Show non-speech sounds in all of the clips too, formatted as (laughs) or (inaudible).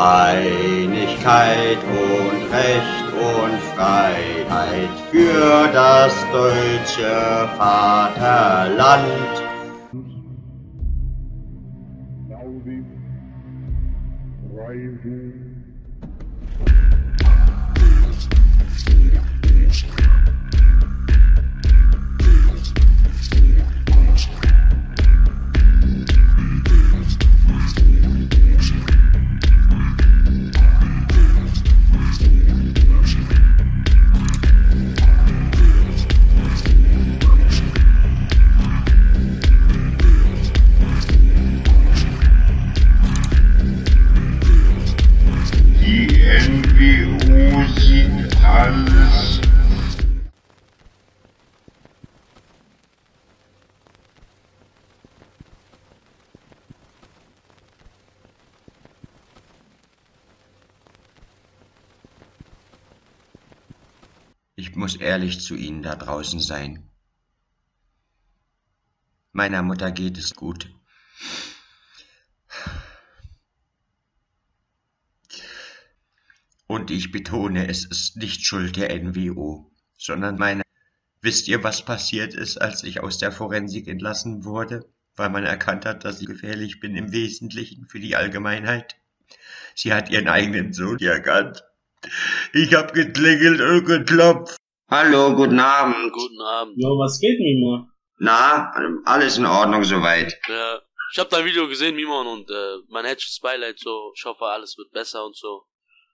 Einigkeit und Recht und Freiheit für das deutsche Vaterland. Muss ehrlich zu Ihnen da draußen sein. Meiner Mutter geht es gut. Und ich betone, es ist nicht Schuld der NWO, sondern meine. Wisst ihr, was passiert ist, als ich aus der Forensik entlassen wurde, weil man erkannt hat, dass ich gefährlich bin im Wesentlichen für die Allgemeinheit? Sie hat ihren eigenen Sohn erkannt. Ich hab geklingelt und geklopft. Hallo, guten Abend. Guten Abend. Ja, was geht, Mimo? Na, alles in Ordnung soweit. Ja, ich habe dein Video gesehen, Mimon, und äh, mein herzliches Beileid so. Ich hoffe, alles wird besser und so.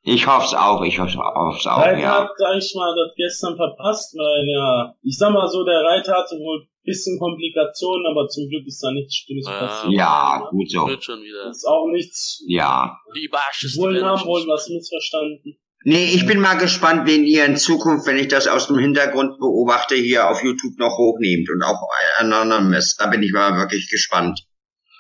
Ich hoff's auch, ich hoff's, auch, Reiter ja. hat, sag ich mal, das gestern verpasst, weil ja, ich sag mal so, der Reiter hatte wohl ein bisschen Komplikationen, aber zum Glück ist da nichts Schlimmes Ja. passiert. Ja, gut so. Wird schon wieder. Ist auch nichts. Ja. Die Barsches. Wohl haben wohl was missverstanden. Nee, ich bin mal gespannt, wen ihr in Zukunft, wenn ich das aus dem Hintergrund beobachte, hier auf YouTube noch hochnehmt und auch Anonymous. Da bin ich mal wirklich gespannt.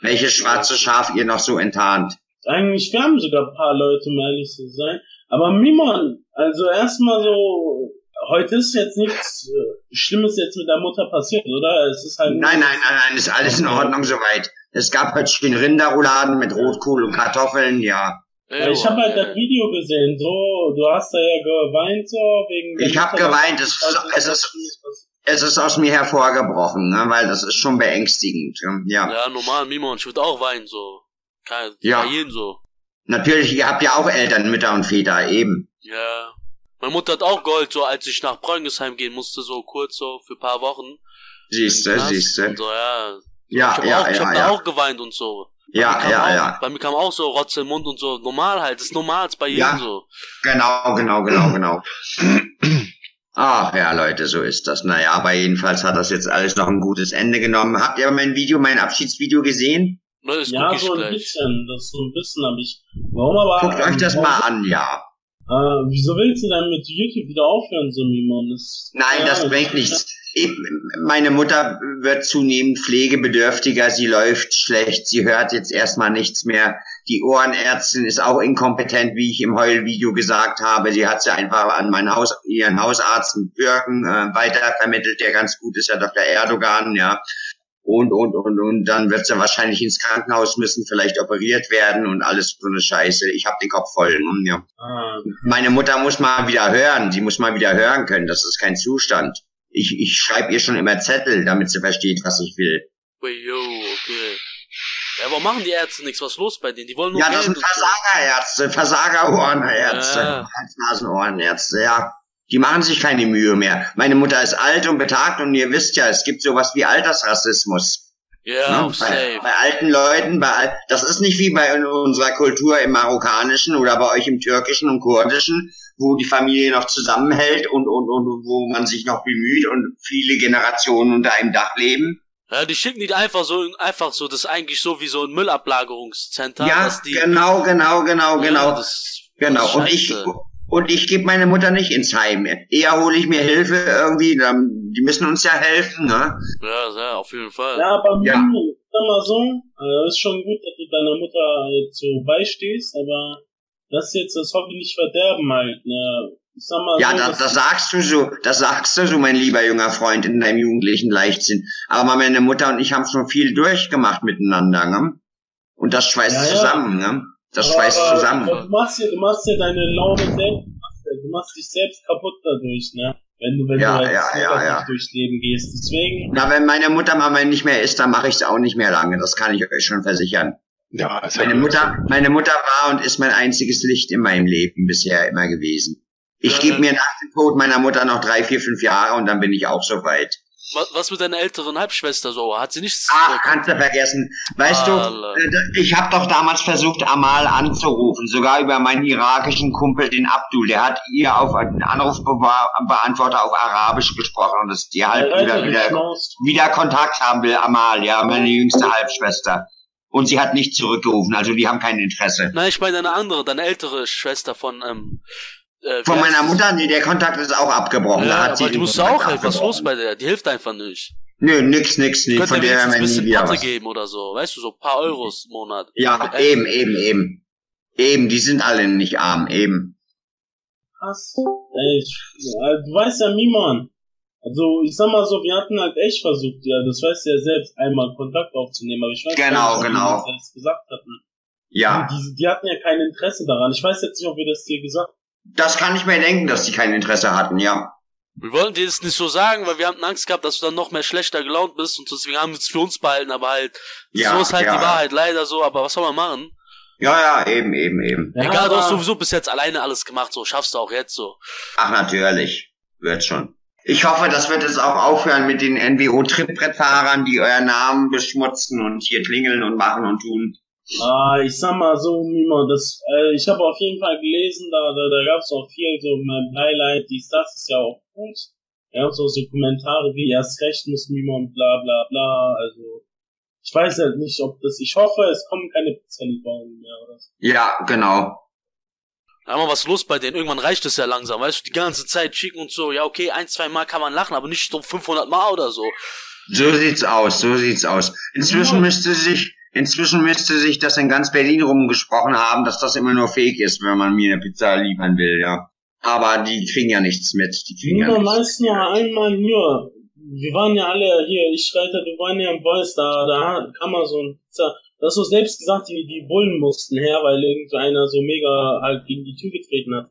Welches schwarze Schaf ihr noch so enttarnt. Eigentlich, haben sogar ein paar Leute, um ehrlich zu sein. Aber Mimon, also erstmal so, heute ist jetzt nichts äh, Schlimmes jetzt mit der Mutter passiert, oder? Es ist halt Nein, nein, nein, nein, ist alles in Ordnung soweit. Es gab halt schön Rinderrouladen mit Rotkohl und Kartoffeln, ja. Ja, ich habe halt das Video gesehen, so, du hast da ja geweint, so, wegen... Ich hab Mutter, geweint, es, also, es ist, es ist aus mir hervorgebrochen, ne, weil das ist schon beängstigend, ja. Ja, normal, Mimon, ich würde auch weinen, so. Kein, Ja. Bei jedem so. Natürlich, ihr habt ja auch Eltern, Mütter und Väter, eben. Ja. Meine Mutter hat auch Gold, so als ich nach Bräungesheim gehen musste, so kurz, so für ein paar Wochen. Siehste, siehste. Und so, ja. Ja, ich hab ja, auch, ich ja, hab da ja. auch geweint und so. Ja, ja, auch, ja. Bei mir kam auch so Rotze im Mund und so. Normal halt, das ist normal, ist bei jedem Ja. so. Genau, genau, genau, genau. Ach ja, Leute, so ist das. Naja, aber jedenfalls hat das jetzt alles noch ein gutes Ende genommen. Habt ihr mein Video, mein Abschiedsvideo gesehen? Ne, das Ja, so ein gleich. bisschen, das so ein bisschen habe ich... Warum aber... Guckt euch das mal an, ja. Äh, wieso willst du dann mit YouTube wieder aufhören, so Mimon? Nein, ja, das bringt nichts. Meine Mutter wird zunehmend pflegebedürftiger, sie läuft schlecht, sie hört jetzt erstmal nichts mehr. Die Ohrenärztin ist auch inkompetent, wie ich im Heulvideo gesagt habe. Sie hat sie einfach an meinen Haus, ihren Hausarzt Birken äh, weitervermittelt, der ganz gut ist, ja Dr. Erdogan, ja. Und, und, und, und dann wird sie wahrscheinlich ins Krankenhaus müssen, vielleicht operiert werden und alles so eine Scheiße. Ich hab den Kopf voll. hm, Ja. Ah, Meine Mutter muss mal wieder hören. Sie muss mal wieder hören können. Das ist kein Zustand. Ich, ich schreibe ihr schon immer Zettel, damit sie versteht, was ich will. Yo, okay. Ja, warum machen die Ärzte nichts? Was ist los bei denen? Die wollen nur Ja, das sind. Versagerärzte, Versagerohrenärzte, Ja. Hals-Nasen-Ohrenärzte, ja. Die machen sich keine Mühe mehr. Meine Mutter ist alt und betagt und ihr wisst ja, es gibt sowas wie Altersrassismus. Ja, Ne? bei, bei alten Leuten, bei, al- das ist nicht wie bei unserer Kultur im Marokkanischen oder bei euch im Türkischen und Kurdischen, wo die Familie noch zusammenhält und, und, und wo man sich noch bemüht und viele Generationen unter einem Dach leben. Ja, die schicken die einfach so, einfach so, das ist eigentlich so wie so ein Müllablagerungscenter. Ja, die, genau, genau, genau, Ja, genau. das, Genau, das und ich. Und ich gebe meine Mutter nicht ins Heim. Eher hole ich mir Hilfe irgendwie, dann- die müssen uns ja helfen, ne? Ja, ja, auf jeden Fall. Ja, aber Ja. Mimon, sag mal so, äh, ist schon gut, dass du deiner Mutter jetzt so beistehst, aber das jetzt das Hobby nicht verderben halt, ne? Ich sag mal Ja, so, das, das sagst du so, das sagst du so, mein lieber junger Freund, in deinem jugendlichen Leichtsinn. Aber meine Mutter und ich haben schon viel durchgemacht miteinander, ne? Und das schweißt Ja, ja. zusammen, ne? Das schweißt Aber zusammen. Du machst ja, du machst ja deine Laune selbst, du machst dich selbst kaputt dadurch, ne? Wenn du, wenn Ja, du als ja, ja, negativ ja. durchs Leben gehst. Deswegen, Na, wenn meine Mutter mal nicht mehr ist, dann mache ich es auch nicht mehr lange. Das kann ich euch schon versichern. Ja, ist Meine ja Mutter, meine Mutter war und ist mein einziges Licht in meinem Leben bisher immer gewesen. Ich Ja, gebe dann- mir nach dem Tod meiner Mutter noch drei, vier, fünf Jahre und dann bin ich auch so weit. Was, was mit deiner älteren Halbschwester so? Hat sie nichts? Ah, äh, kannst du vergessen. Weißt du, äh, ich habe doch damals versucht, Amal anzurufen, sogar über meinen irakischen Kumpel, den Abdul. Der hat ihr auf einen Anrufbeantworter auf Arabisch gesprochen und dass die halt Alter, wieder, du wieder, schnaust. wieder Kontakt haben will, Amal, ja, meine jüngste Halbschwester. Und sie hat nicht zurückgerufen, also die haben kein Interesse. Nein, ich meine eine andere, deine ältere Schwester von, ähm, äh, wie Von meiner? Mutter, nee, der Kontakt ist auch abgebrochen. da Ja, hat sie aber musst du Kontakt auch helfen. Was los bei der? Die hilft einfach nicht. Nö, nix, nix, nix. Könnt Von ihr der ein wir nie bisschen wieder was. geben oder so. Weißt du, so ein paar Euros im Monat. Ja, Mit eben, eben, eben. Eben, die sind alle nicht arm, eben. Krass. Ey, ich, ja, du weißt ja, Miman. Also, ich sag mal so, wir hatten halt echt versucht, ja, das weißt du ja selbst, einmal Kontakt aufzunehmen, aber ich weiß Genau, nicht, ob genau. wir das selbst gesagt hatten. Ja, Die, die hatten ja kein Interesse daran. Ich weiß jetzt nicht, ob wir das dir gesagt haben. Das kann ich mir denken, dass die kein Interesse hatten, ja. Wir wollten dir das nicht so sagen, weil wir hatten Angst gehabt, dass du dann noch mehr schlechter gelaunt bist und deswegen haben wir es für uns behalten, aber halt, Ja, so ist halt ja. die Wahrheit, leider so, aber was soll man machen? Ja, ja, eben, eben, eben. Ja, Egal, du hast sowieso bis jetzt alleine alles gemacht, so schaffst du auch jetzt so. Ach, natürlich. Wird schon. Ich hoffe, das wird jetzt auch aufhören mit den NWO-Trittbrettfahrern, die euren Namen beschmutzen und hier klingeln und machen und tun. Ah, ich sag mal so, Mima, das, äh, ich habe auf jeden Fall gelesen, da, da, da gab es auch viel so mein Beileid, dies, das ist ja auch gut. Da gab auch so Kommentare wie erst recht muss Mima und bla bla bla. Also ich weiß halt nicht, ob das. Ich hoffe, es kommen keine Pizzalieferungen mehr oder so. Ja, genau. Da mal was los bei denen, irgendwann reicht es ja langsam, weißt du, die ganze Zeit schicken und so, ja okay, ein, zwei Mal kann man lachen, aber nicht so 500 Mal oder so. So sieht's aus, so sieht's aus. Inzwischen Ja. müsste sich, inzwischen müsste sich das in ganz Berlin rumgesprochen haben, dass das immer nur fake ist, wenn man mir eine Pizza liefern will, ja. Aber die kriegen ja nichts mit, die kriegen ja Mima, nichts. noch einmal hier, wir waren ja alle hier, ich Reiter, wir waren ja im Boys, da, da kam mal so ein Pizza. Du hast du selbst gesagt, die, die Bullen mussten her, weil irgendeiner so mega halt gegen die Tür getreten hat.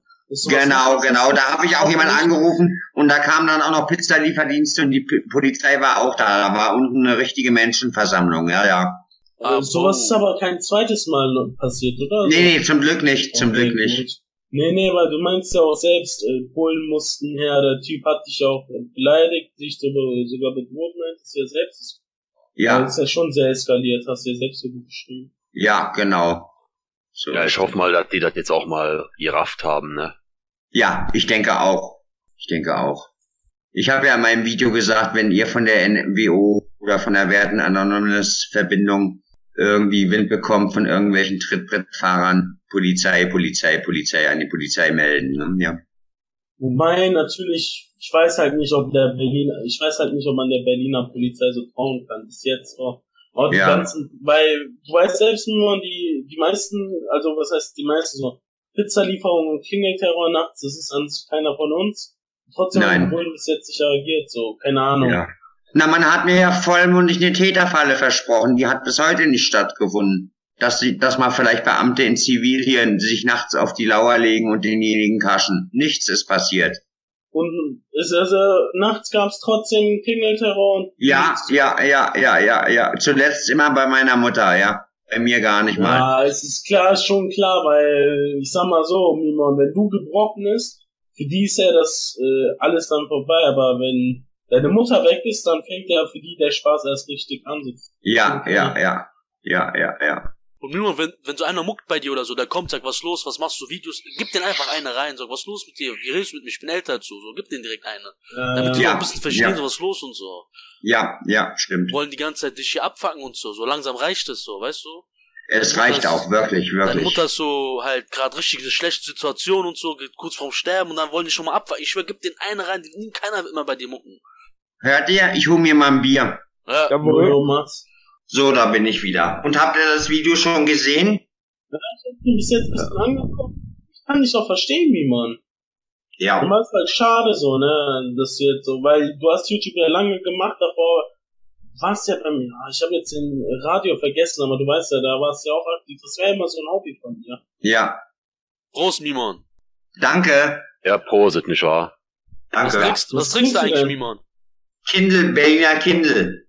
Genau, genau. Da habe ich auch jemand angerufen und da kam dann auch noch Pizzalieferdienste und die P Polizei war auch da. Da war unten eine richtige Menschenversammlung, ja, ja. Also, Ah, sowas boah. ist aber kein zweites Mal passiert, oder? Nee, nee, zum Glück nicht, zum Okay, Glück nicht. gut. Nee, nee, weil du meinst ja auch selbst, äh, Polen mussten her, der Typ hat dich auch beleidigt, dich sogar, sogar bedroht, meintest du ja selbst. Ja, Das ist ja schon sehr eskaliert, hast du ja selbst so gut geschrieben. ja, genau. So. Ja, ich hoffe mal, dass die das jetzt auch mal gerafft haben, ne? Ja, ich denke auch. Ich denke auch. Ich habe ja in meinem Video gesagt, wenn ihr von der NWO oder von der Werten Anonymous Verbindung irgendwie Wind bekommt von irgendwelchen Trittbrettfahrern, Polizei, Polizei, Polizei, an die Polizei melden. Ne? Ja. Wobei natürlich, ich weiß halt nicht, ob der Berliner, ich weiß halt nicht, ob man der Berliner Polizei so trauen kann. Bis jetzt auch. auch die Ja. ganzen, weil du weißt selbst nur, die, die meisten, also was heißt die meisten so, Pizzalieferungen und Klingelterror nachts, das ist an keiner von uns. Trotzdem Nein. Bullen bis jetzt nicht reagiert, so, keine Ahnung. ja. Na, man hat mir ja vollmundig eine Täterfalle versprochen. Die hat bis heute nicht stattgefunden. Dass, sie, dass mal vielleicht Beamte in Zivil hier sich nachts auf die Lauer legen und denjenigen kaschen. Nichts ist passiert. Und es, also, nachts gab's trotzdem Klingelterror und Ja, ja, ja, ja, ja, ja. Zuletzt immer bei meiner Mutter, ja. Bei mir gar nicht mal. Ja, es ist klar, ist schon klar, weil ich sag mal so, Mimon, wenn du gebrochen ist, für die ist ja das äh, alles dann vorbei, aber wenn deine Mutter weg ist, dann fängt ja für die der Spaß erst richtig an. So. Ja, ja, ja. Ja, ja, ja. Und nur, wenn, wenn so einer muckt bei dir oder so, der kommt, sagt, was los, was machst du, Videos, gib den einfach eine rein, sag, was los mit dir, wie redest du mit mir, ich bin älter du, so, gib den direkt eine. Damit die Äh, auch Ja, ein bisschen verstehen, ja. so, was los und so. Ja, ja, stimmt. Wollen die ganze Zeit dich hier abfacken und so, so langsam reicht es so, weißt du? Es reicht auch, wirklich, Deine wirklich. Mutter ist so halt gerade richtig eine schlechte Situation und so, geht kurz vorm Sterben und dann wollen die schon mal abfacken. Ich schwör, gib den eine rein, die, keiner wird immer bei dir mucken. Hört ihr? Ich hol mir mal ein Bier. Ja, Max. So, da bin ich wieder. Und habt ihr das Video schon gesehen? Du bist jetzt ein bisschen angekommen. Ich kann dich doch verstehen, Mimon. Ja. Aber es ist halt schade so, ne, dass du jetzt so, weil du hast YouTube ja lange gemacht, davor warst ja beim, ja, ich habe jetzt den Radio vergessen, aber du weißt ja, da warst du ja auch aktiv. Das wäre immer so ein Hobby von dir. Ja. Prost, Mimon. Danke. Ja, Prosit, nicht wahr? Was Danke. was Was trinkst du trinkst du eigentlich? Mimon? Kindle, Berliner Kindle.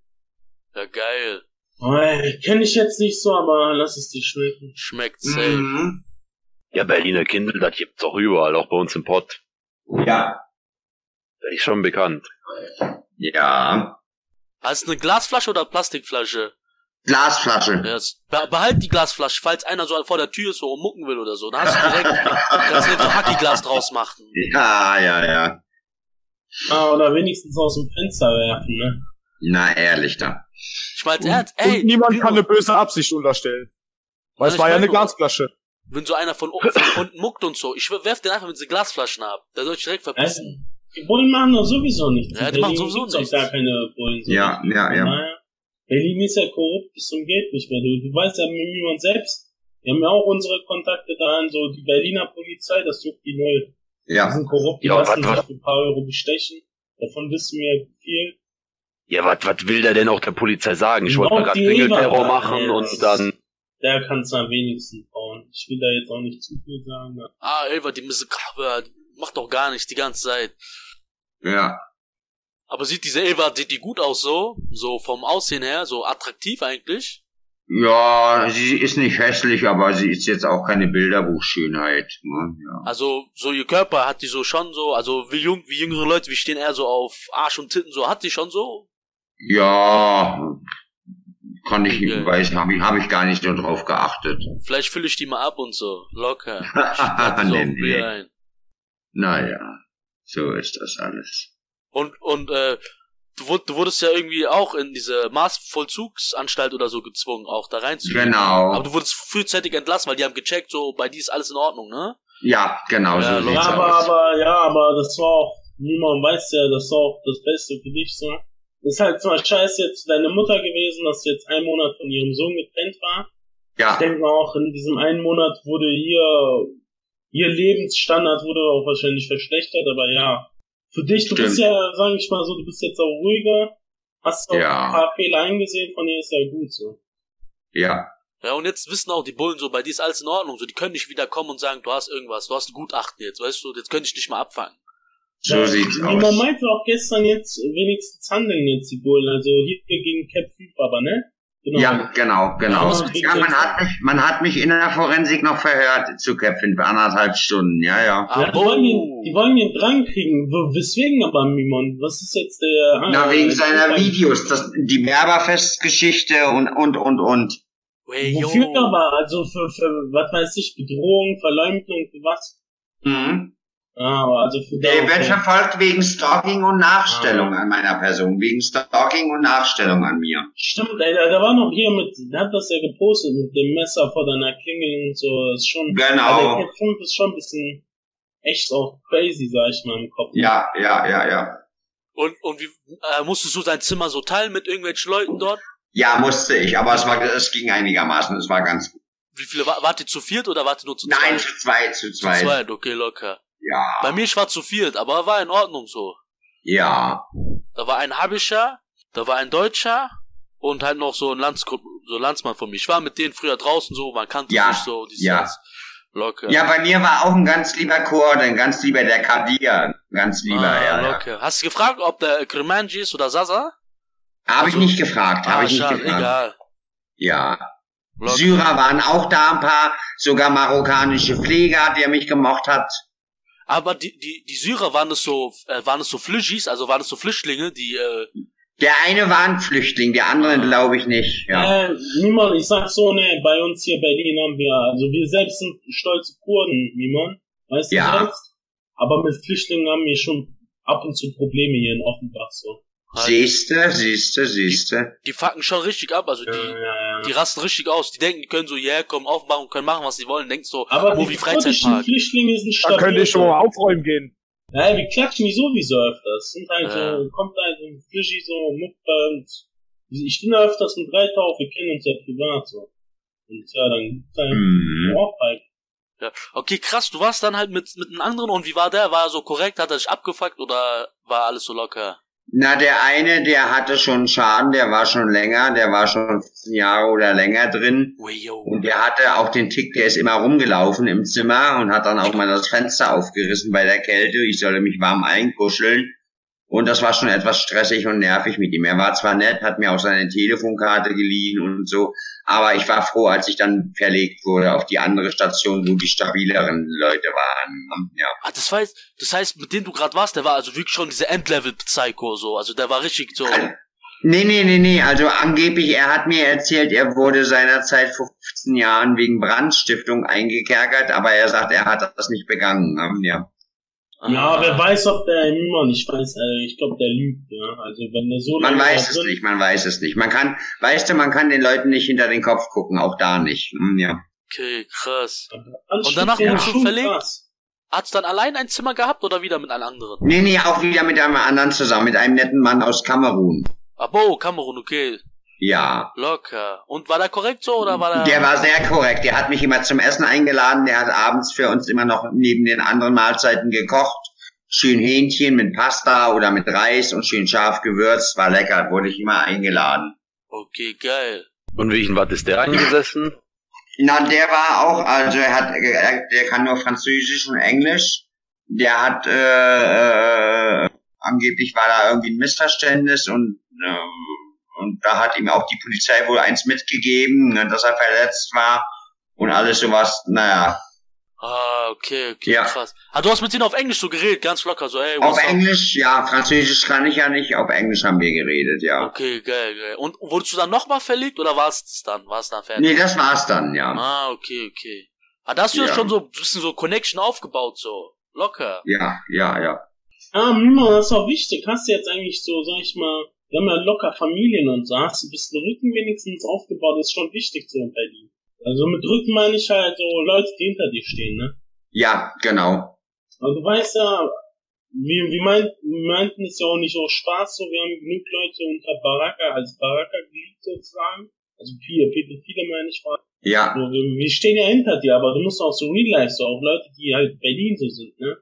Ja, geil. Äh, Kenn ich jetzt nicht so, aber lass es dir schmecken. Schmeckt safe. Mhm. Ja, Berliner Kindle, das gibt's auch überall, auch bei uns im Pott. Ja. Das ist schon bekannt. Ja. Hast du eine Glasflasche oder Plastikflasche? Glasflasche. Ja, jetzt be behalt die Glasflasche, falls einer so vor der Tür ist, so mucken will oder so. Dann hast du direkt, kannst du direkt so Hackiglas draus machen. Ja, ja, ja. Ah, oder wenigstens aus dem Fenster werfen, ne? Na, ehrlich da. Ich meinte, er hat, ey, und niemand kann eine böse Absicht unterstellen. Weil Ja, es war ich ja eine nur- Glasflasche. wenn so einer von, von unten muckt und so, ich werf den einfach mit diesen Glasflaschen ab. Der soll sich direkt Also, verpissen. die Bullen machen doch sowieso nichts. Ja, In die machen sowieso nichts. gar keine Bullen. so Ja, richtig. ja, ja. Naja, Berlin ist ja korrupt bis zum geht nicht mehr. Du, du weißt ja, mit niemand selbst. Wir haben ja auch unsere Kontakte da an so die Berliner Polizei, das juckt die null. Die Ja. sind korrupt, die Ja, lassen was- sich für ein paar Euro bestechen. Davon wissen wir viel. Ja, was was will der denn auch der Polizei sagen? Ich wollte Doch, mal gerade Eber- machen Ja, und dann... Der kann es am wenigsten bauen. Ich will da jetzt auch nicht zu viel sagen. ne? Ah, Elva, die müssen, aber macht doch gar nichts die ganze Zeit. Ja. Aber sieht diese Elva, sieht die gut aus so? So vom Aussehen her, so attraktiv eigentlich? Ja, sie ist nicht hässlich, aber sie ist jetzt auch keine Bilderbuchschönheit. Ne? Ja. Also, so ihr Körper hat die so schon so, also wie jung, wie jüngere Leute, wir stehen eher so auf Arsch und Titten, so hat die schon so? ja, kann ich, Okay. weiß, habe ich, hab ich gar nicht nur drauf geachtet. Vielleicht fülle ich die mal ab und so. Locker. (laughs) So nee, nee. Naja, so ist das alles. Und, und, äh, du, wurd- du wurdest ja irgendwie auch in diese Maßvollzugsanstalt oder so gezwungen, auch da reinzugehen. Genau. Aber du wurdest frühzeitig entlassen, weil die haben gecheckt, so, bei dir ist alles in Ordnung, ne? Ja, genau, Ja, so. Ja, aber, aus. aber, ja, aber das war auch, niemand weiß ja, das war auch das Beste für dich, so. Ist halt zwar scheiße jetzt deine Mutter gewesen, dass sie jetzt einen Monat von ihrem Sohn getrennt war. Ich Ja, denke mal auch, in diesem einen Monat wurde ihr, ihr Lebensstandard wurde auch wahrscheinlich verschlechtert, aber ja. Für dich, du bist Stimmt. ja, sag ich mal so, du bist jetzt auch ruhiger, hast auch Ja. ein paar Fehler eingesehen, von ihr ist ja gut so. ja, Ja, und jetzt wissen auch die Bullen so, bei dir ist alles in Ordnung, so, die können nicht wieder kommen und sagen, du hast irgendwas, du hast ein Gutachten jetzt, weißt du, jetzt könnte ich dich mal abfangen. so Ja, sieht's Wie man aus. meinte auch gestern jetzt wenigstens handeln jetzt die Bullen, also hier gegen Cap 5 aber, ne? Genau. Ja, genau, genau. Ja, man hat mich, man hat mich in der Forensik noch verhört zu Kevin für anderthalb Stunden. Ja, ja. Ja, die, wollen ihn, die wollen ihn dran kriegen. Wo, weswegen aber, Mimon? Was ist jetzt der... ah, Na, wegen der- seiner Videos, das, die Berberfestgeschichte und, und, und, und. Hey. Wofür aber? Also für, für, was weiß ich, Bedrohung, Verleumdung, was? Mhm. Ah, aber also für Der wird verfolgt wegen Stalking und Nachstellung Ah. an meiner Person. Wegen Stalking und Nachstellung an mir. Stimmt, ey, da, da war noch hier mit, der hat das ja gepostet mit dem Messer vor deiner Klingel und so. Ist schon, Genau. Also der 5 ist schon ein bisschen echt auch crazy, sag ich mal, im Kopf. Ja, ja, ja, ja. Und, und wie, äh, musstest du dein Zimmer so teilen mit irgendwelchen Leuten dort? Ja, musste ich, aber es war, es ging einigermaßen, es war ganz gut. Wie viele, war, wart ihr zu viert oder wart ihr nur zu Nein, zweit? zu zweit, zu Zu zweit. zweit, okay, locker. Bei Ja, mir, ich war zu viert, aber war in Ordnung so. ja, Da war ein Habischer, da war ein Deutscher und halt noch so ein Landsgrupp, so Landsmann von mir. Ich war mit denen früher draußen so, man kannte Ja, sich so, ja. Locker. ja. bei mir war auch ein ganz lieber Chor, ein ganz lieber der Kadir, ganz lieber, ah, ja, ja. locker. Hast du gefragt, ob der Kremanji ist oder Sasa? Habe ich Also- nicht gefragt, habe ah, ich nicht schade, gefragt. egal. Ja. Locker. Syrer waren auch da ein paar, sogar marokkanische Pfleger, der mich gemocht hat. Aber die, die, die Syrer waren das so, äh, waren das so Flüchis, also waren das so Flüchtlinge, die, äh, Der eine war ein Flüchtling, der andere glaube ich nicht. Ja. Äh, niemand, ich sag so, ne, bei uns hier in Berlin haben wir, also wir selbst sind stolze Kurden, niemand, weißt du Ja. selbst? Aber mit Flüchtlingen haben wir schon ab und zu Probleme hier in Offenbach, so. Siehste, siehste, siehste. die fucken schon richtig ab, also die, Ja, ja, ja. Die rasten richtig aus. Die denken, die können so, yeah, kommen aufmachen, können machen, was sie wollen. Denkt so, Aber die kurdischen Freizeitpark. Flüchtlinge sind Da stabil. könnte ich schon mal aufräumen gehen. Ja, wir klatschen die sowieso öfters. Sind halt Ja. so, kommt halt so ein Flischi so, Mutter und ich bin da öfters mit Reiter auf, wir kennen uns ja privat so. Und ja, dann gibt's halt Mhm. Ohrfeig. Ja. Okay, krass, du warst dann halt mit, mit einem anderen und wie war der? War er so korrekt? Hat er sich abgefuckt oder war alles so locker? Na, der eine, der hatte schon Schaden, der war schon länger, der war schon 15 Jahre oder länger drin. Und der hatte auch den Tick, der ist immer rumgelaufen im Zimmer und hat dann auch mal das Fenster aufgerissen bei der Kälte. Ich sollte mich warm einkuscheln. Und das war schon etwas stressig und nervig mit ihm. Er war zwar nett, hat mir auch seine Telefonkarte geliehen und so, aber ich war froh, als ich dann verlegt wurde auf die andere Station, wo die stabileren Leute waren. Ja. Ah, das heißt, das heißt, mit dem du gerade warst, der war also wirklich schon diese Endlevel-Psycho so. Also der war richtig so. Nee, nee, nee, nee. Also angeblich, er hat mir erzählt, er wurde seinerzeit vor 15 Jahren wegen Brandstiftung eingekerkert, aber er sagt, er hat das nicht begangen. Ja. Ja, Ah. wer weiß, ob der immer nicht weiß, äh, ich glaube, der lügt, ja. Also wenn der so Man weiß es drin- nicht, man weiß es nicht. Man kann, weißt du, man kann den Leuten nicht hinter den Kopf gucken, auch da nicht. Hm, Ja. Okay, krass. Anschließend danach ja, wurdest du schon verlegt? krass. Hast du dann allein ein Zimmer gehabt oder wieder mit einem anderen? Nee, nee, auch wieder mit einem anderen zusammen, mit einem netten Mann aus Kamerun. Abo, Kamerun, okay. Ja. Locker. Und war der korrekt so oder war der. Der war sehr korrekt. Der hat mich immer zum Essen eingeladen. Der hat abends für uns immer noch neben den anderen Mahlzeiten gekocht. Schön Hähnchen mit Pasta oder mit Reis und schön scharf gewürzt. War lecker. Wurde ich immer eingeladen. Okay, geil. Und wegen was ist der eingesessen? Na, der war auch, also er hat, er, der kann nur Französisch und Englisch. Der hat, äh, äh, angeblich war da irgendwie ein Missverständnis und, äh, und da hat ihm auch die Polizei wohl eins mitgegeben, ne, dass er verletzt war und alles sowas, naja. Ah, okay, okay, Ja. krass. Ah, du hast mit denen auf Englisch so geredet, ganz locker, so, ey, Auf up? Englisch, ja, Französisch kann ich ja nicht, auf Englisch haben wir geredet, ja. Okay, geil, geil. Und wurdest du dann nochmal verlegt oder war es das dann? War es dann fertig? Nee, das war's dann, ja. Ah, okay, okay. Ah, da hast du ja schon so ein bisschen so Connection aufgebaut, so. Locker. Ja, ja, ja. Ja, Mima, das ist auch wichtig. Hast du jetzt eigentlich so, sag ich mal, wir haben ja locker Familien und so, hast du ein bisschen Rücken wenigstens aufgebaut, ist schon wichtig so bei dir. Also mit Rücken meine ich halt so Leute, die hinter dir stehen, ne? Ja, genau. Aber du weißt ja, wir, wir, meint, wir meinten es ja auch nicht aus Spaß so, wir haben genug Leute unter Baraka, als Baraka geliebt sozusagen. Also viele, viele meine ich mal. Ja, So, wir, wir stehen ja hinter dir, aber du musst auch so real life, so auch Leute, die halt Berlin so sind, ne?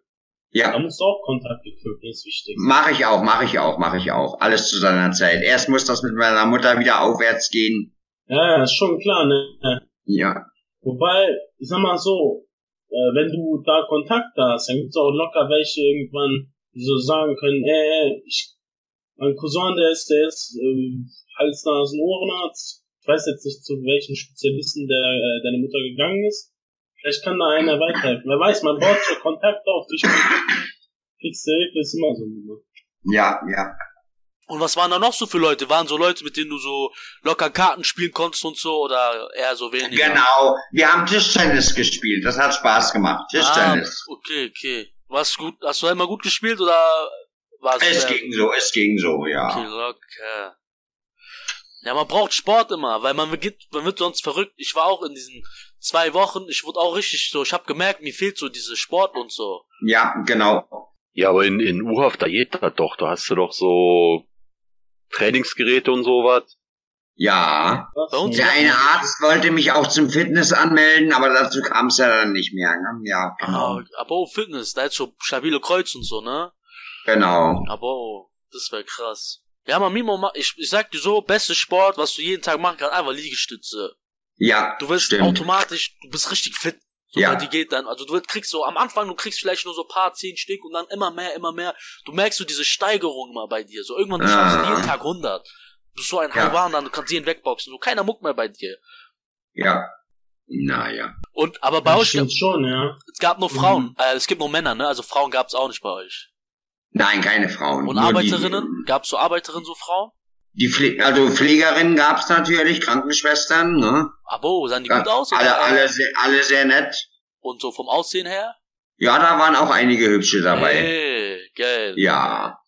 Da ja. musst du auch Kontakte knüpfen, das ist wichtig. Mache ich auch, mache ich auch, mache ich auch. Alles zu seiner Zeit. Erst muss das mit meiner Mutter wieder aufwärts gehen. Ja, ist schon klar, ne? Ja, Wobei, ich sag mal so, äh, wenn du da Kontakt hast, dann gibt's auch locker welche irgendwann, die so sagen können, äh, ich, mein Cousin, der ist, der ist ähm, Hals, Nasen, Ohrenarzt. Ich weiß jetzt nicht, zu welchen Spezialisten der, äh, deine Mutter gegangen ist. Vielleicht kann da einer weiterhelfen. Wer weiß, man baut schon Kontakt auf, Kontakte kriegst du Hilfe, ist immer so. Ne? ja, ja. Und was waren da noch so für Leute? Waren so Leute, mit denen du so locker Karten spielen konntest und so oder eher so weniger? Genau. Wir haben Tischtennis gespielt. Das hat Spaß gemacht. Tischtennis. Ah, okay, okay. War's gut? Hast du einmal gut gespielt oder war es es ging so, es ging so, ja. Okay, locker. Ja, man braucht Sport immer, weil man wird, man wird sonst verrückt. Ich war auch in diesen zwei Wochen, ich wurde auch richtig so, ich habe gemerkt, mir fehlt so diese Sport und so. Ja, genau. Ja, aber in, in U-Haft, da geht das doch. Da hast du doch so Trainingsgeräte und sowas. Ja. Was? Bei uns- Der eine Arzt wollte mich auch zum Fitness anmelden, aber dazu kam es ja dann nicht mehr. Ne? Ja, genau. Ah, aber oh, Fitness, da ist so stabile Kreuz und so, ne? Genau. Aber oh, das wäre krass. Ja, man, Mimo, ma- ich, ich sag dir so, beste Sport, was du jeden Tag machen kannst, einfach Liegestütze. Ja, Du wirst stimmt. automatisch, du bist richtig fit. So, Ja. die geht dann, also du kriegst so, am Anfang, du kriegst vielleicht nur so paar, zehn Stück und dann immer mehr, immer mehr. Du merkst so diese Steigerung immer bei dir. So irgendwann du Ah. schaffst du jeden Tag 100. Du bist so ein Ja. Dann du kannst jeden wegboxen. So keiner muckt mehr bei dir. Ja. Naja. Und, aber bei Das euch, schon, ja. es gab nur Frauen, Mhm. äh, es gibt nur Männer, ne? Also Frauen gab es auch nicht bei euch. Nein, keine Frauen. Und Arbeiterinnen? Gab es so Arbeiterinnen, so Frauen? Die, Pfle also Pflegerinnen gab's natürlich, Krankenschwestern, ne? Abo, sahen die gut aus? alle, oder? alle, sehr, alle sehr nett. Und so vom Aussehen her? Ja, da waren auch einige hübsche dabei. Hey, geil. Ja.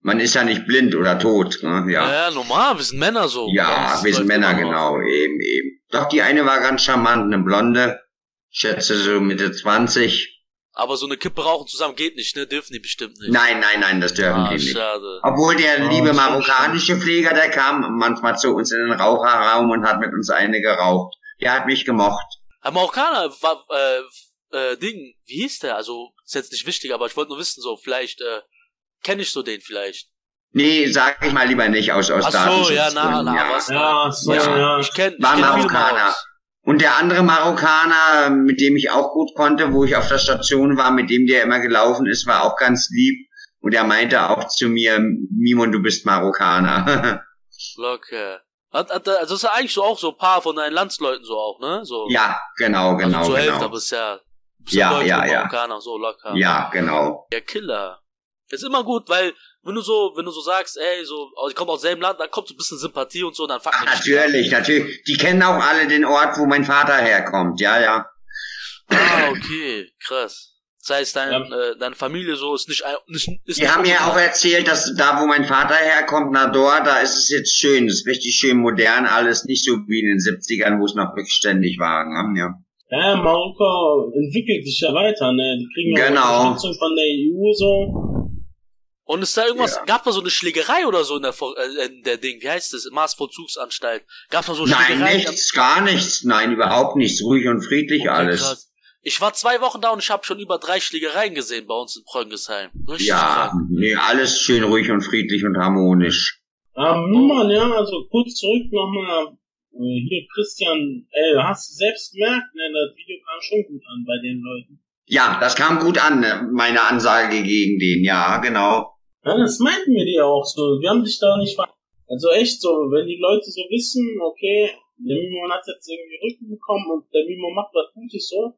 Man ist ja nicht blind oder tot, ne? Ja. Ja. normal, wir sind Männer so. Ja, wir sind Männer, genau, eben, eben. Doch die eine war ganz charmant, eine Blonde. Schätze so Mitte 20. Aber so eine Kippe rauchen zusammen geht nicht, ne? Dürfen die bestimmt nicht. Nein, nein, nein, das dürfen ah, die nicht. schade. Obwohl der Oh, liebe marokkanische Pfleger, der kam manchmal zu uns in den Raucherraum und hat mit uns eine geraucht. Der hat mich gemocht. Ein Marokkaner war, äh, äh, Ding, wie hieß der? Also, ist jetzt nicht wichtig, aber ich wollte nur wissen, so, vielleicht, äh, kenne ich so den vielleicht. Nee, sag ich mal lieber nicht aus, aus Ach so, ja, na, na, ja. was? Ja, so, Ja. ja. Ich kenn, ich War kenn viele Marokkaner. Und der andere Marokkaner, mit dem ich auch gut konnte, wo ich auf der Station war, mit dem der immer gelaufen ist, war auch ganz lieb. Und er meinte auch zu mir, Mimon, du bist Marokkaner. (laughs) Locker. Hat, hat, also das ist ja eigentlich so auch so ein paar von deinen Landsleuten so auch, ne? So. ja, genau, genau, also zur Hälfte, genau. aber ist ja, bist Ja, ja, ja. Marokkaner, so locker. Ja, genau. Der Killer. Ist immer gut, weil, wenn du so, wenn du so sagst, ey, so, ich komme aus selben Land, dann kommt so ein bisschen Sympathie und so, dann fuck Ach, natürlich, natürlich. Die kennen auch alle den Ort, wo mein Vater herkommt. Ja, ja. Ah, okay, krass. Das heißt, dein, äh, deine Familie so ist nicht, ein- nicht ist Die nicht haben mir unbekannt. auch erzählt, dass da, wo mein Vater herkommt, na dort, da ist es jetzt schön. Das ist richtig schön modern, alles nicht so wie in den 70ern, wo es noch rückständig war. ne? Ja. Ja, Marokko entwickelt sich ja weiter, ne? Die kriegen ja Genau. Unterstützung von der EU so. Und ist da irgendwas, Ja. gab da so eine Schlägerei oder so in der, äh, in der Ding, wie heißt das, Maßvollzugsanstalt? Gab's da so Nein, Schlägerei? nichts, gar nichts. Nein, überhaupt nichts. Ruhig und friedlich Okay, alles. krass. Ich war zwei Wochen da und ich habe schon über drei Schlägereien gesehen bei uns in Preungesheim. Richtig Ja, krass. nee, alles schön ruhig und friedlich und harmonisch. Ähm, Nummern, ja, also kurz zurück nochmal. Äh, hier, Christian, ey, hast du selbst gemerkt, ne, das Video kam schon gut an bei den Leuten. Ja, das kam gut an, ne, meine Ansage gegen den. Ja, genau. Ja, das meinten wir dir auch so. Wir haben dich da nicht ver... Also echt so, wenn die Leute so wissen, okay, der Mimo hat jetzt irgendwie Rücken bekommen und der Mimo macht was Gutes so.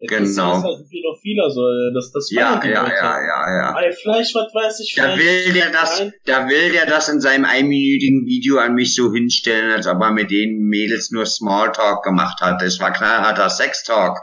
Der Genau. Christian ist halt ein Pädophiler so, das, das Ja, die ja, Leute. ja, ja, ja. Ey, vielleicht, was weiß ich, Da vielleicht... will der das, Nein. da will der das in seinem einminütigen Video an mich so hinstellen, als ob er mit den Mädels nur Smalltalk gemacht hat. Das war knallharter Sextalk.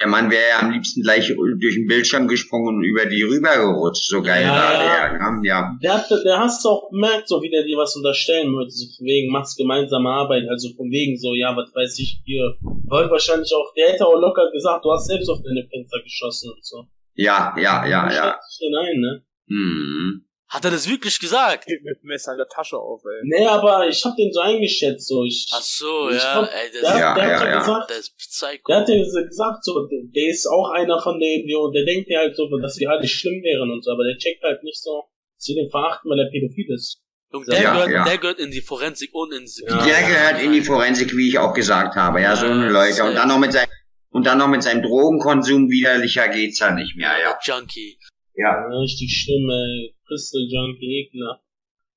Der Mann wäre ja am liebsten gleich durch den Bildschirm gesprungen und über die rübergerutscht. So geil Ja, war ja. der. ne? Ja. Der, hat, der hast du auch gemerkt, so wie der dir was unterstellen wollte, so von wegen, machst gemeinsame Arbeit, also von wegen so, ja, was weiß ich, hier, wollte wahrscheinlich auch, der hätte auch locker gesagt, du hast selbst auf deine Fenster geschossen und so. ja, ja, ja, ja. hinein, ne? Hm. Hat er das wirklich gesagt? Geht mit dem Messer in der Tasche auf, ey. Nee, aber ich hab den so eingeschätzt, so, ich, Ach so, Ich ja, ey, das, der, Ja, der ja, hat ja, gesagt, der ist Psycho. der hat ja gesagt, so, der, der ist auch einer von denen, jo, der denkt ja halt so, dass wir alle schlimm wären und so, aber der checkt halt nicht so, dass wir den verachten, weil er pädophil ist. Junge, der, Ja, gehört, ja. der gehört in die Forensik und ins Ja. Der gehört in die Forensik, wie ich auch gesagt habe. Ja, so eine Leute. Und dann noch mit seinem, und dann noch mit seinem Drogenkonsum widerlicher geht's ja nicht mehr, ja. Junkie. Ja. Richtig schlimm, ey, Crystal Junkie, Ekelhaft.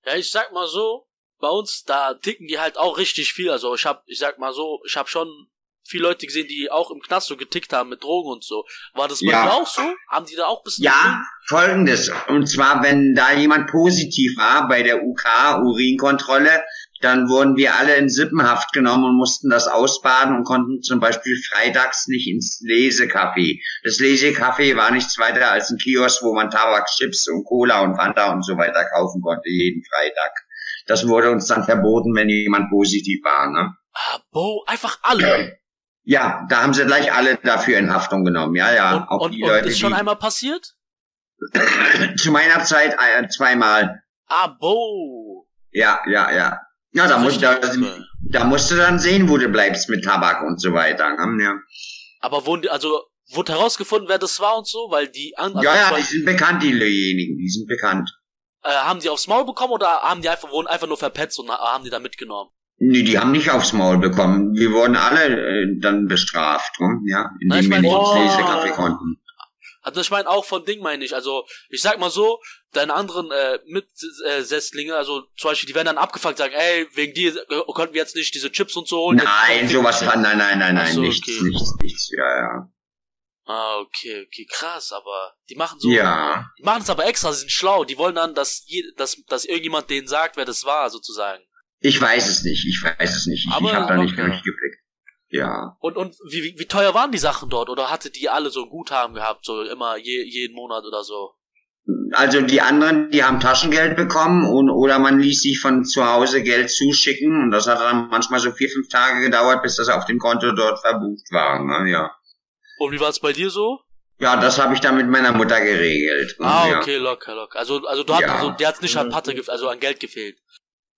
Ja, ich sag mal so, bei uns, da ticken die halt auch richtig viel. Also ich hab, ich sag mal so, ich hab schon viele Leute gesehen, die auch im Knast so getickt haben mit Drogen und so. War das bei Ja. dir auch so? Haben die da auch ein bisschen Ja, folgendes. Und zwar, wenn da jemand positiv war bei der UK, Urinkontrolle, dann wurden wir alle in Sippenhaft genommen und mussten das ausbaden und konnten zum Beispiel freitags nicht ins Lesecafé. Das Lesecafé war nichts weiter als ein Kiosk, wo man Tabak, Chips und Cola und Fanta und so weiter kaufen konnte, jeden Freitag. Das wurde uns dann verboten, wenn jemand positiv war. Ne? Ah, Bo, einfach alle. (clears throat) Ja, da haben sie gleich alle dafür in Haftung genommen. Ja, ja. und, auch und, die und Leute, ist schon die einmal passiert? (clears throat) zu meiner Zeit äh, zweimal. Ah, Bo. Ja, ja, ja. Ja, da, musst, da, Richtig, da musst du dann sehen, wo du bleibst mit Tabak und so weiter. Ne? Ja, Aber wurden die, also, wurde herausgefunden, wer das war und so? Weil die, an, also ja, ja, die sind bekannt, diejenigen, die sind bekannt. äh, haben die aufs Maul bekommen oder haben die einfach, wurden einfach nur verpetzt und ha- haben die da mitgenommen? Nee, die haben nicht aufs Maul bekommen. Wir wurden alle äh, dann bestraft, ne? ja, indem ich wir mein, nicht ins oh. Lesekaffee konnten. Also ich meine auch von Ding meine ich. Also ich sag mal so, deine anderen äh, Mitsesslinge, also zum Beispiel, die werden dann abgefuckt, sagen, ey, wegen dir äh, konnten wir jetzt nicht diese Chips und so holen. Nein, sowas, nein, nein, nein, nein, Ach so, nichts, okay. nichts, nichts, ja, ja. Ah, okay, okay, krass, aber die machen so, Ja, die machen es aber extra, sie sind schlau, die wollen dann, dass, je, dass, dass irgendjemand denen sagt, wer das war, sozusagen. ich weiß es nicht, ich weiß es nicht. Ich, Aber ich habe da nicht locker. durchgeblickt. Ja. Und, und wie, wie, wie teuer waren die Sachen dort? Oder hatte die alle so ein Guthaben gehabt, so immer je, jeden Monat oder so? Also die anderen, die haben Taschengeld bekommen und oder man ließ sich von zu Hause Geld zuschicken und das hat dann manchmal so vier, fünf Tage gedauert, bis das auf dem Konto dort verbucht war. Ne? Ja. Und wie war es bei dir so? Ja, das habe ich dann mit meiner Mutter geregelt. Und Ah, ja. okay, locker, locker. Also, also du hattest Ja. so, der hat nicht an Patte, gef- also an Geld gefehlt.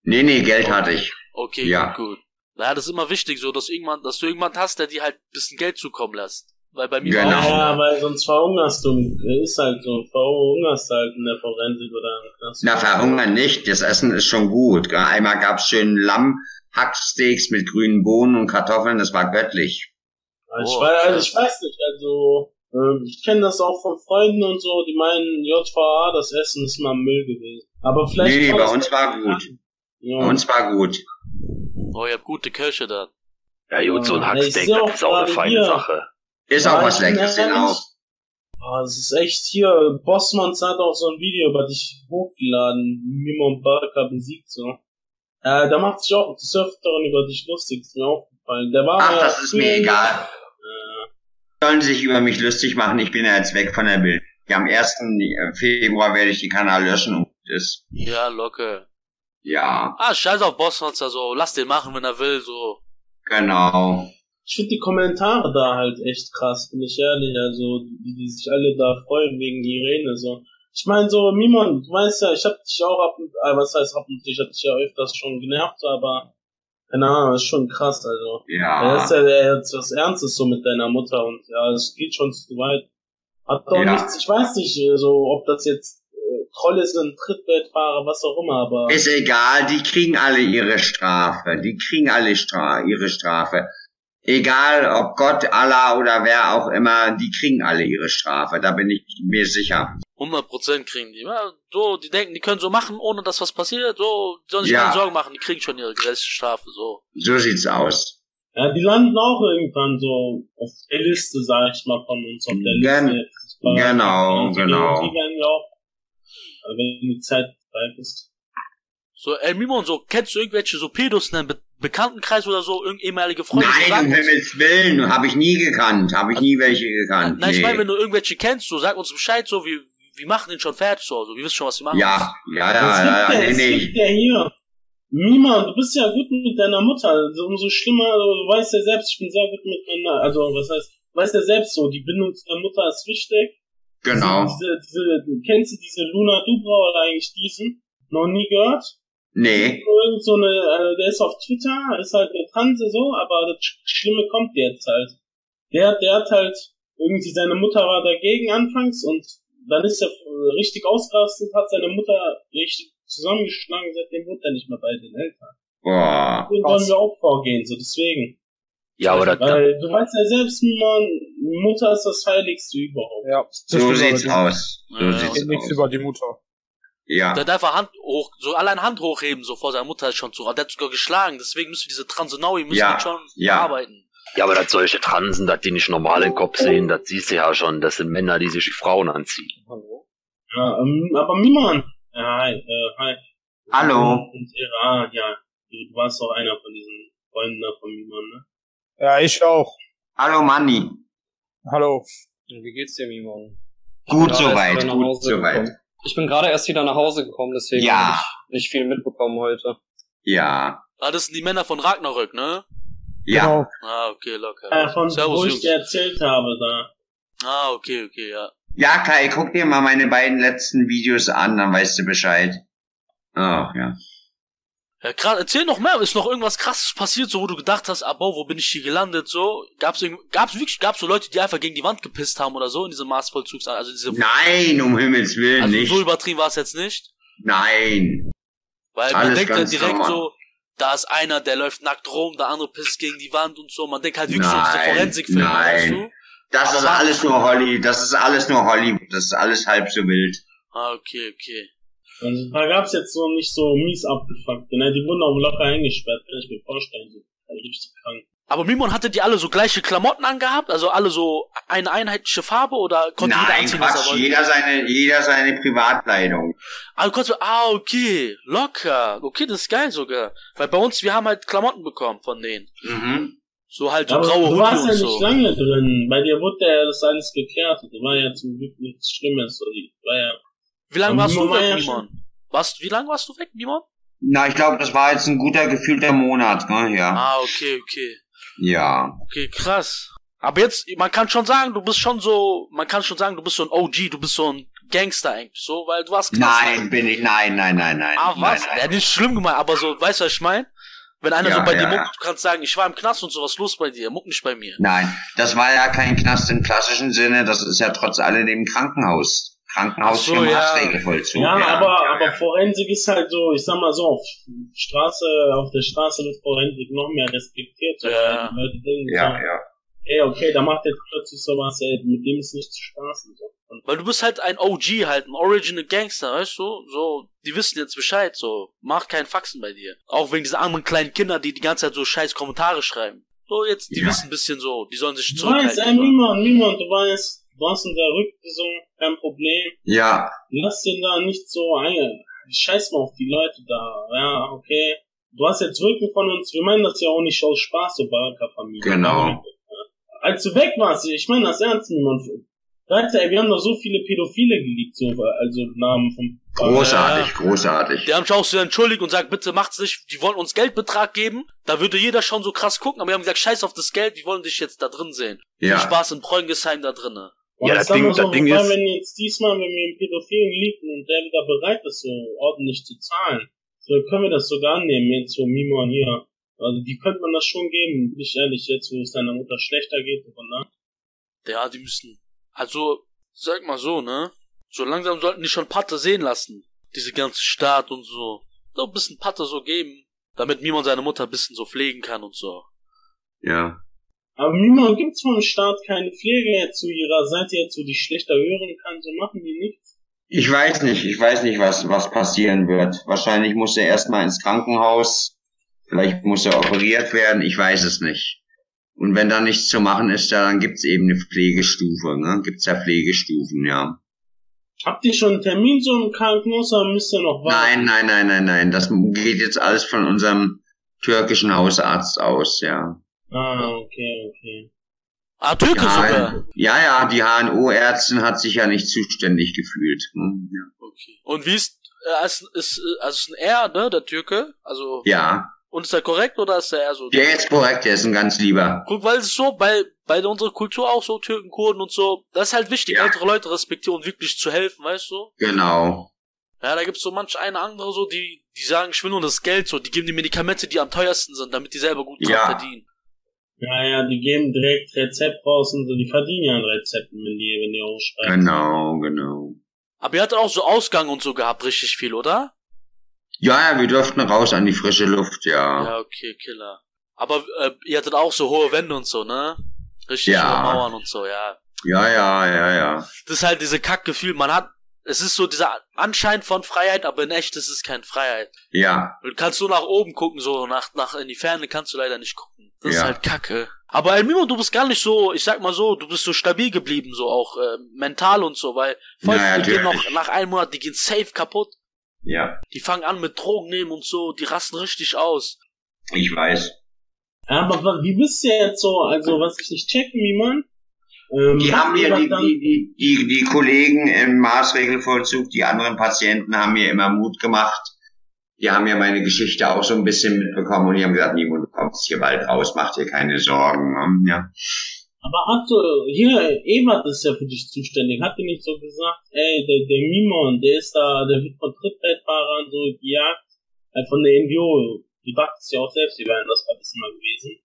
Nee, nee, Geld hatte ich. Okay, Ja. gut, gut. Naja, das ist immer wichtig, so, dass irgendwann, dass du irgendwann hast, der dir halt ein bisschen Geld zukommen lässt. Weil bei mir Genau. war Ja, weil sonst verhungerst du. Ist halt so. Verhungerst halt in der Forensik oder im Knast. Na, verhungern nicht. Das Essen ist schon gut. Einmal gab's schön Lamm-Hacksteaks mit grünen Bohnen und Kartoffeln. Das war göttlich. Also ich, Oh, weiß, also ich weiß nicht, also ähm, ich kenne das auch von Freunden und so, die meinen JVA, das Essen ist mal Müll gewesen. Aber vielleicht. Nee, bei uns war gut. Ja. Bei uns war gut. oh, ihr habt gute Kirche da. Ja gut, so ein ich Hacksteak, das ist auch eine feine hier. Sache. Ist Ja, auch was Leckeres, genau. Oh, es ist echt hier, Bossmans hat auch so ein Video über dich hochgeladen, Mimon Barca besiegt so. Äh, da macht sich auch des Öfteren über dich lustig, ist mir aufgefallen. Der war Ach, ja das ist mir früher- egal. Äh, Sollen sich über mich lustig machen. Ich bin ja jetzt weg von der Bild. Ja, am 1. Februar werde ich den Kanal löschen und das, Ja, locker. ja, Ah, scheiß auf Bossnotz, also lass den machen, wenn er will, so. genau. Ich finde die Kommentare da halt echt krass, bin ich ehrlich. Also, die, die sich alle da freuen wegen Irene, so. Ich meine, so, Mimon, du weißt ja, ich hab dich auch ab und, äh, was heißt ab und ich hab dich ja öfters schon genervt, aber, keine Ahnung, ist schon krass, also. Ja. Das ist Ja, der- jetzt was Ernstes so mit deiner Mutter und ja, es geht schon zu weit. Hat doch Ja. nichts, ich weiß nicht, so, ob das jetzt äh, Trolle sind, Trittbettfahrer, was auch immer, aber. ist egal. Die kriegen alle ihre Strafe. Die kriegen alle Stra ihre Strafe. Egal, ob Gott, Allah oder wer auch immer, die kriegen alle ihre Strafe. Da bin ich mir sicher. 100% kriegen die. Ja, so, die denken, die können so machen, ohne dass was passiert. So, die sollen sich Ja. keine Sorgen machen, die kriegen schon ihre Gesetzesstrafe, so. So sieht's aus. Ja, die landen auch irgendwann so auf der Liste, sag ich mal, von uns, auf der Gen- Liste. Genau, die, genau. Die werden ja auch, äh, wenn die Zeit reif ist. So, ey, Mimon, so, kennst du irgendwelche so Pedos in deinem Be Bekanntenkreis oder so, irgendeine ehemalige Freunde? Nein, um Himmels Willen, habe ich nie gekannt. Habe ich nie welche gekannt. Nein, ich Nee. meine, wenn du irgendwelche kennst, so, sag uns Bescheid, so, wir, wir machen den schon fertig, so, also, wir wissen schon, was wir machen. Ja, ja, ja, ja, ja, nee, nee. ja hier. Mima, du bist ja gut mit deiner Mutter. Also, umso schlimmer, also, du weißt ja selbst, ich bin sehr gut mit meiner, also, was heißt, du weißt ja selbst so, die Bindung zu der Mutter ist wichtig. Genau. Diese, diese, kennst du diese Luna Dubra oder eigentlich diesen? Noch nie gehört? Nee. Irgend so eine, äh, der ist auf Twitter, ist halt eine Transe so, aber das Sch- Schlimme kommt jetzt halt. Der, der hat halt, irgendwie seine Mutter war dagegen anfangs und dann ist er äh, richtig ausgerastet, hat seine Mutter richtig zusammengeschlagen, seitdem wohnt er nicht mehr bei den Eltern. Boah. Den wollen wir auch vorgehen, so deswegen. Ja, aber das, Weil du weißt ja selbst, man, Mutter ist das Heiligste überhaupt. Ja, das So sieht's aus. So Ja, sieht's Geht nichts aus. über die Mutter. Ja. Der hat einfach Hand hoch, so allein Hand hochheben, so vor seiner Mutter ist schon zu. Der hat sogar geschlagen, deswegen müssen wir diese Transenaui müssen Ja, schon ja. arbeiten. ja, aber dass solche Transen, dass die nicht normal den Kopf sehen, das siehst du ja schon. Das sind Männer, die sich wie Frauen anziehen. Hallo? Ja, ähm, aber Miman, ja, hi, äh, hi. Hallo. Und, ah, ja, du, du warst doch einer von diesen Freunden da von Miman, ne? Ja, ich auch. Hallo Manni. Hallo. Wie geht's dir, Mimon? Gut soweit, gut soweit. Ich bin gerade erst wieder nach Hause gekommen, deswegen Ja. habe ich nicht viel mitbekommen heute. Ja. Ah, das sind die Männer von Ragnarök, ne? Ja. Genau. Ah, okay, locker. Äh, von wo Servus, ich Jungs. dir erzählt habe, da. Ah, okay, okay, ja. Ja, Kai, guck dir mal meine beiden letzten Videos an, dann weißt du Bescheid. Ach, ja. Ja, krass, erzähl noch mehr, ist noch irgendwas krasses passiert, so wo du gedacht hast, ah, boah, wo bin ich hier gelandet, so? Gab's gab's wirklich, gab's so Leute, die einfach gegen die Wand gepisst haben oder so in diesem Maßvollzugs, also diese, Nein, um Himmels Willen also nicht. so übertrieben war es jetzt nicht? Nein. Weil man Alles denkt ja direkt normal. so, da ist einer, der läuft nackt rum, der andere pisst gegen die Wand und so, man denkt halt wirklich so diese Nein, Forensikfilme, nein. weißt du? Das Aber ist alles nur Holly, das ist alles nur Hollywood, das ist alles halb so wild. Ah, okay, okay. Also, da gab's jetzt so nicht so mies abgefuckt, ne? Die wurden auch locker eingesperrt, kann ich mir vorstellen. So, also richtig krank. Aber Mimon, hatte die alle so gleiche Klamotten angehabt? Also alle so eine einheitliche Farbe oder konnte jeder Nein, anziehen, was er Quatsch, wollte? jeder seine, jeder seine Privatkleidung. Ah, du konntest, ah, okay, locker. Okay, das ist geil sogar. Weil bei uns, wir haben halt Klamotten bekommen von denen. Mhm. So halt so Aber graue du Hoodie warst ja nicht so. lange drin. Bei dir wurde ja das alles geklärt. Das war ja zum Glück nichts Schlimmes. So, die war ja, Wie lange warst du weg, ja Mimon? Warst, wie lange warst du weg, Mimon? Na, ich glaube, das war jetzt ein guter gefühlter Monat, ne? Ja. Ah, okay, okay. Ja. Okay, krass. Aber jetzt, man kann schon sagen, du bist schon so, man kann schon sagen, du bist so ein OG, du bist so ein Gangster eigentlich, so, weil du warst krass. Nein, bin ich, nein, nein, nein, nein. Ah, was? Nein, Ja, nein. nicht schlimm gemeint, aber so, weißt du, was ich mein? Wenn einer Ja, so bei ja, dir ja. muckt, du kannst sagen, ich war im Knast und so, was ist los bei dir? Muck nicht bei mir. Nein, das war ja kein Knast im klassischen Sinne, das ist ja trotz alledem Krankenhaus. Krankenhaus so, für ja. Maßregelvollzug. Ja, aber, ja, aber ja. Forensik ist halt so, ich sag mal so, auf Straße, auf der Straße wird Forensik noch mehr respektiert. So, Ja. denken Ja, so, ja. ey, okay, da macht jetzt plötzlich sowas, ey, mit dem ist nicht zu spaßen. So. Und Weil du bist halt ein OG, halt ein Original Gangster, weißt du? So, die wissen jetzt Bescheid, so. Mach keinen Faxen bei dir. Auch wegen dieser armen kleinen Kinder, die die ganze Zeit so scheiß Kommentare schreiben. So, jetzt, die Ja. wissen ein bisschen so, die sollen sich du weißt, ey, zurückhalten. niemand, niemand, du weißt, du hast einen Verrückten so, kein Problem. Ja, Lass den da nicht so ein. Scheiß mal auf die Leute da. Ja, okay. Du hast jetzt Rücken von uns. Wir meinen das ja auch nicht aus Spaß, so Baraka-Familie. Genau. Als du weg warst, ich meine das ernst, niemand. Leute, ey, wir haben doch so viele Pädophile geleakt, so, also Namen vom. großartig, großartig. Die haben sich auch so entschuldigt und sagt, bitte macht's nicht, die wollen uns Geldbetrag geben. Da würde jeder schon so krass gucken, aber wir haben gesagt, scheiß auf das Geld, die wollen dich jetzt da drin sehen. Viel Ja, Spaß in Preungesheim da drinnen. Und Ja, das Ding- mal so, das Ding ist- wenn jetzt diesmal, wenn wir einen Pädophilen leaken und der wieder bereit ist, so ordentlich zu zahlen, so können wir das sogar annehmen, jetzt so Mimon hier. Also die könnte man das schon geben, bin ich ehrlich, jetzt wo es deiner Mutter schlechter geht, und ne? Ja, die müssen. Also, sag mal so, ne? So langsam sollten die schon Patte sehen lassen. Diese ganze Staat und so. So ein bisschen Patte so geben. Damit Mimon seine Mutter ein bisschen so pflegen kann und so. ja. Aber Mimon gibt's vom Staat keine Pflege zu ihrer Seite, jetzt wo die schlechter hören kann, so machen die nichts. Ich weiß nicht, ich weiß nicht, was, was passieren wird. Wahrscheinlich muss er erstmal ins Krankenhaus. Vielleicht muss er operiert werden, ich weiß es nicht. Und wenn da nichts zu machen ist, ja, dann gibt's eben eine Pflegestufe, ne? Gibt's ja Pflegestufen, ja. Habt ihr schon einen Termin so im Krankenhaus oder müsst ihr noch warten? Nein, nein, nein, nein, nein. Das geht jetzt alles von unserem türkischen Hausarzt aus, ja. Ah, okay, okay. Ah, Türke sogar. Ja, ja, die HNO-Ärztin hat sich ja nicht zuständig gefühlt. ne? Okay. Und wie ist, äh, ist, ist, äh, also ist ein R, ne, der Türke? Also, Ja, und ist er korrekt oder ist er eher so? der ist korrekt, der ist ein ganz lieber. Guck, weil es ist so, bei, bei unserer Kultur auch so, Türken, Kurden und so, das ist halt wichtig, Ja. ältere Leute respektieren und wirklich zu helfen, weißt du? Genau. Ja, da gibt's so manch eine andere so, die, die sagen, ich will nur das Geld so, die geben die Medikamente, die am teuersten sind, damit die selber gut Ja. verdienen. Ja, ja, die geben direkt Rezept raus und so, die verdienen ja an Rezepten, wenn die, wenn die hochschreiben. Genau, genau. Aber ihr hattet auch so Ausgang und so gehabt, richtig viel, oder? Ja, ja, wir durften raus an die frische Luft, ja. Ja, okay, Killer. Aber äh, ihr hattet auch so hohe Wände und so, ne? Richtig Ja. hohe Mauern und so, ja. Ja, ja, ja, ja. Das ist halt diese Kackgefühl, man hat, es ist so dieser Anschein von Freiheit, aber in echt ist es keine Freiheit. Ja, Du kannst nur nach oben gucken, so nach, nach in die Ferne kannst du leider nicht gucken. Das ist Ja. halt Kacke. Aber Elmimo, du bist gar nicht so, ich sag mal so, du bist so stabil geblieben, so auch äh, mental und so, weil voll Ja, viele gehen noch nach einem Monat, die gehen safe kaputt. ja. Die fangen an mit Drogen nehmen und so, die rasten richtig aus. Ich weiß. Ja, aber wie bist du jetzt so, also was ich nicht checken, wie man? Ähm, Die haben mir, die, die, die, die, die Kollegen im Maßregelvollzug, die anderen Patienten haben mir immer Mut gemacht. Die haben ja meine Geschichte auch so ein bisschen mitbekommen und die haben gesagt, Nimo, du kommst hier bald raus, mach dir keine Sorgen. ne? Ja. Aber hat so, hier, Ebert ist ja für dich zuständig, hat dir nicht so gesagt, ey, der, der Mimon, der ist da, der wird von Trittbrettfahrern so gejagt, halt von der NGO, die macht es ja auch selbst, die wären das alles mal gewesen.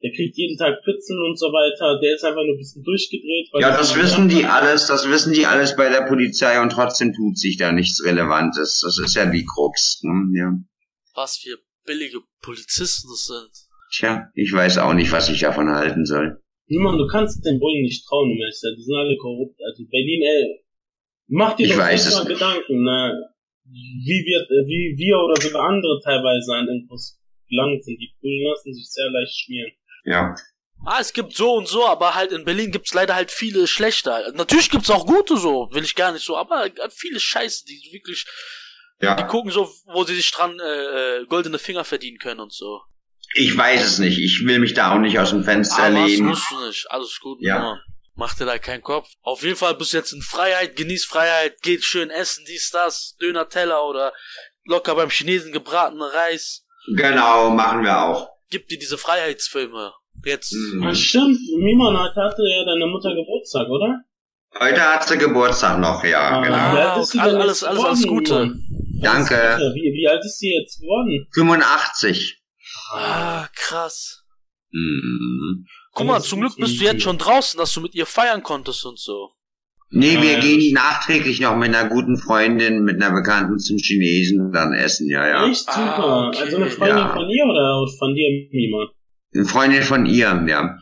Der kriegt jeden Tag Pizzen und so weiter, der ist einfach nur ein bisschen durchgedreht. weil ja, das wissen die alles, das wissen die alles bei der Polizei und trotzdem tut sich da nichts Relevantes. Das ist ja die Krux. Ne? Ja. Was für billige Polizisten das sind. Tja, ich weiß auch nicht, was ich davon halten soll. Niemand, du kannst den Bullen nicht trauen, Meister, die sind alle korrupt. Also Berlin, ey, mach dir Ich doch mal nicht. Gedanken, ne? Wie wird, äh, wie wir oder sogar andere teilweise an Infos gelangt sind. Die Bullen lassen sich sehr leicht schmieren. Ja. Ah, es gibt so und so, aber halt in Berlin gibt's leider halt viele schlechter. Natürlich gibt's auch gute so, will ich gar nicht so, aber viele Scheiße, die wirklich, die Ja. gucken so, wo sie sich dran äh, äh, goldene Finger verdienen können und so. Ich weiß es nicht. Ich will mich da auch nicht aus dem Fenster Aber das lehnen. musst du nicht, alles gut. Ja. Mann. Mach dir da keinen Kopf. Auf jeden Fall bist du jetzt in Freiheit, genieß Freiheit, geht schön essen, dies, das, Döner-Teller oder locker beim Chinesen gebratene Reis. Genau, machen wir auch. Gib dir diese Freiheitsfilme. Jetzt. Mhm. Ah, stimmt, Miman hatte ja deine Mutter Geburtstag, oder? Heute hat sie Geburtstag noch, ja, Ah, genau. sie alles, alles, jetzt alles, alles geworden, Gute. Miman? Danke. Alles Gute. Wie, wie alt ist sie jetzt geworden? 85. Ah, krass. Mhm. Guck mal, zum Glück bist du jetzt schon draußen, dass du mit ihr feiern konntest und so. Nee, Ja, wir ja. gehen nachträglich noch mit einer guten Freundin, mit einer Bekannten zum Chinesen dann essen, ja, ja. Echt super. Ah, okay. Also eine Freundin Ja. von ihr oder von dir, Miman? Eine Freundin von ihr, ja.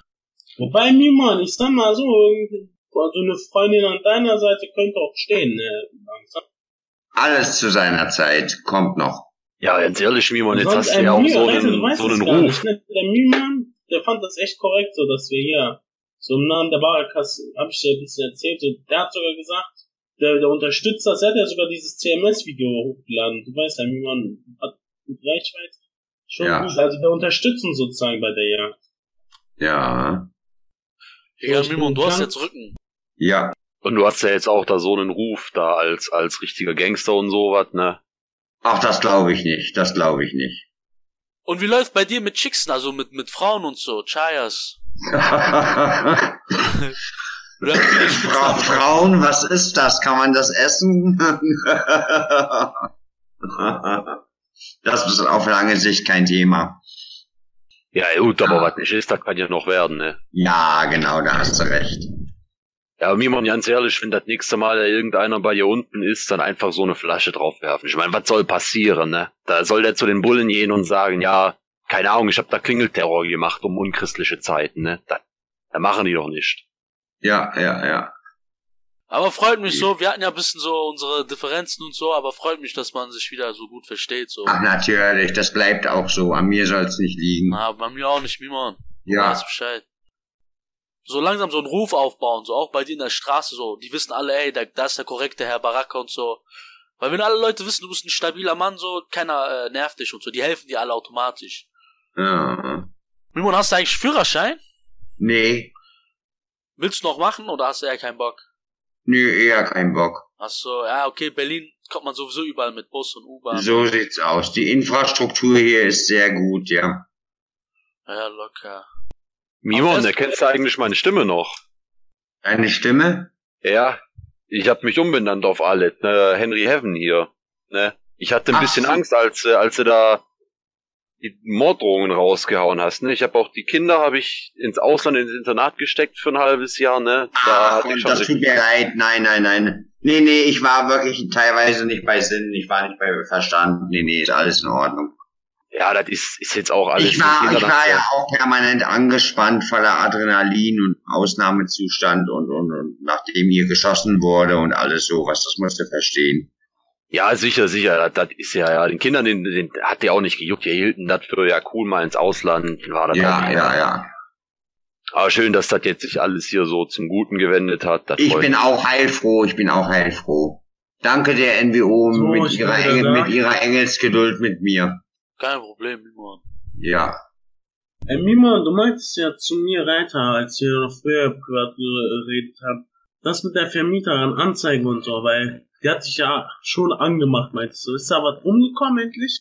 Wobei, Miman, ich sag mal so, also eine Freundin an deiner Seite könnte auch stehen, ne? langsam. Alles zu seiner Zeit kommt noch. Ja, ganz ehrlich, Mimon, jetzt Sonst hast du ja auch so einen, weißt so es einen Ruf. Nicht, ne? Der Mühlmann, der fand das echt korrekt, so dass wir hier so im Namen der Barakas, hab ich dir ein bisschen erzählt, so, der hat sogar gesagt, der, der unterstützt das, er hat ja sogar dieses CMS-Video hochgeladen. Du weißt ja, Mühlmann hat gut Reichweite. Schon Ja. gut, also der unterstützt uns sozusagen bei der Jagd. Ja. Ich Mimon, du hast jetzt Rücken. Ja. Und du hast ja jetzt auch da so einen Ruf da als, als richtiger Gangster und sowas, ne? Ach, das glaube ich nicht. Das glaube ich nicht. Und wie läuft bei dir mit Chicksen, also mit, mit Frauen und so, Chayas? (laughs) Fra. Frauen, was ist das? Kann man das essen? (laughs) das ist auf lange Sicht kein Thema. Ja, gut, aber was nicht ist, das kann ja noch werden, ne? Ja, genau, da hast du recht. Ja, aber Mimon, ganz ehrlich, wenn das nächste Mal da irgendeiner bei dir unten ist, dann einfach so eine Flasche draufwerfen. Ich meine, was soll passieren, ne? Da soll der zu den Bullen gehen und sagen, ja, keine Ahnung, ich hab da Klingelterror gemacht um unchristliche Zeiten, ne? Da, da machen die doch nicht. Ja, ja, ja. Aber freut mich so, wir hatten ja ein bisschen so unsere Differenzen und so, aber freut mich, dass man sich wieder so gut versteht, so. Ach, natürlich, das bleibt auch so. An mir soll's nicht liegen. Na, bei mir auch nicht, Mimon. Ja, Weiß Bescheid. So langsam so einen Ruf aufbauen, so auch bei dir in der Straße, so. Die wissen alle, ey, da, da ist der korrekte Herr Baraka und so. Weil wenn alle Leute wissen, du bist ein stabiler Mann, so, keiner äh, nervt dich und so, die helfen dir alle automatisch. Ja. Mimon, hast du eigentlich Führerschein? Nee, Willst du noch machen oder hast du eher keinen Bock? nö, eher kein Bock. Du, ja, okay, Berlin kommt man sowieso überall mit Bus und U-Bahn. So sieht's aus. Die Infrastruktur hier ist sehr gut, ja. Ja, locker. Mimon, erkennst du eigentlich meine Stimme noch? Deine Stimme? Ja, ich hab mich umbenannt auf Alet, ne? Henry Heaven hier, ne? Ich hatte ein Ach bisschen so. Angst, als, äh, als du da die Morddrohungen rausgehauen hast, ne? Ich habe auch die Kinder habe ich ins Ausland ins Internat gesteckt für ein halbes Jahr, ne? Da Ach, hatte ich schon das tut mir leid. Nein, nein, nein. Nee, nee, ich war wirklich teilweise nicht bei Sinn. Ich war nicht bei Verstand. Nee, nee, ist alles in Ordnung. ja, das ist, ist jetzt auch alles. ich war, ich war ja auch permanent angespannt voller Adrenalin und Ausnahmezustand und, und, und nachdem hier geschossen wurde und alles sowas. Das musst du verstehen. Ja, sicher, sicher. Das, das ist ja, ja. Den Kindern, den, den hat der auch nicht gejuckt. Die hielten das für ja cool mal ins Ausland. War das Ja, ja, ja. Aber schön, dass das jetzt sich alles hier so zum Guten gewendet hat. Das Ich bin mich. auch heilfroh. Ich bin auch heilfroh. Danke der NWO So, mit, ihrer Engel, mit ihrer Engelsgeduld mit mir. Kein Problem, Mimon. Ja. Ey, Mima, du meintest ja zu mir Reiter, als wir noch früher privat geredet haben, das mit der Vermieterin Anzeige und so, weil die hat sich ja schon angemacht, meintest du. Ist da was rumgekommen endlich?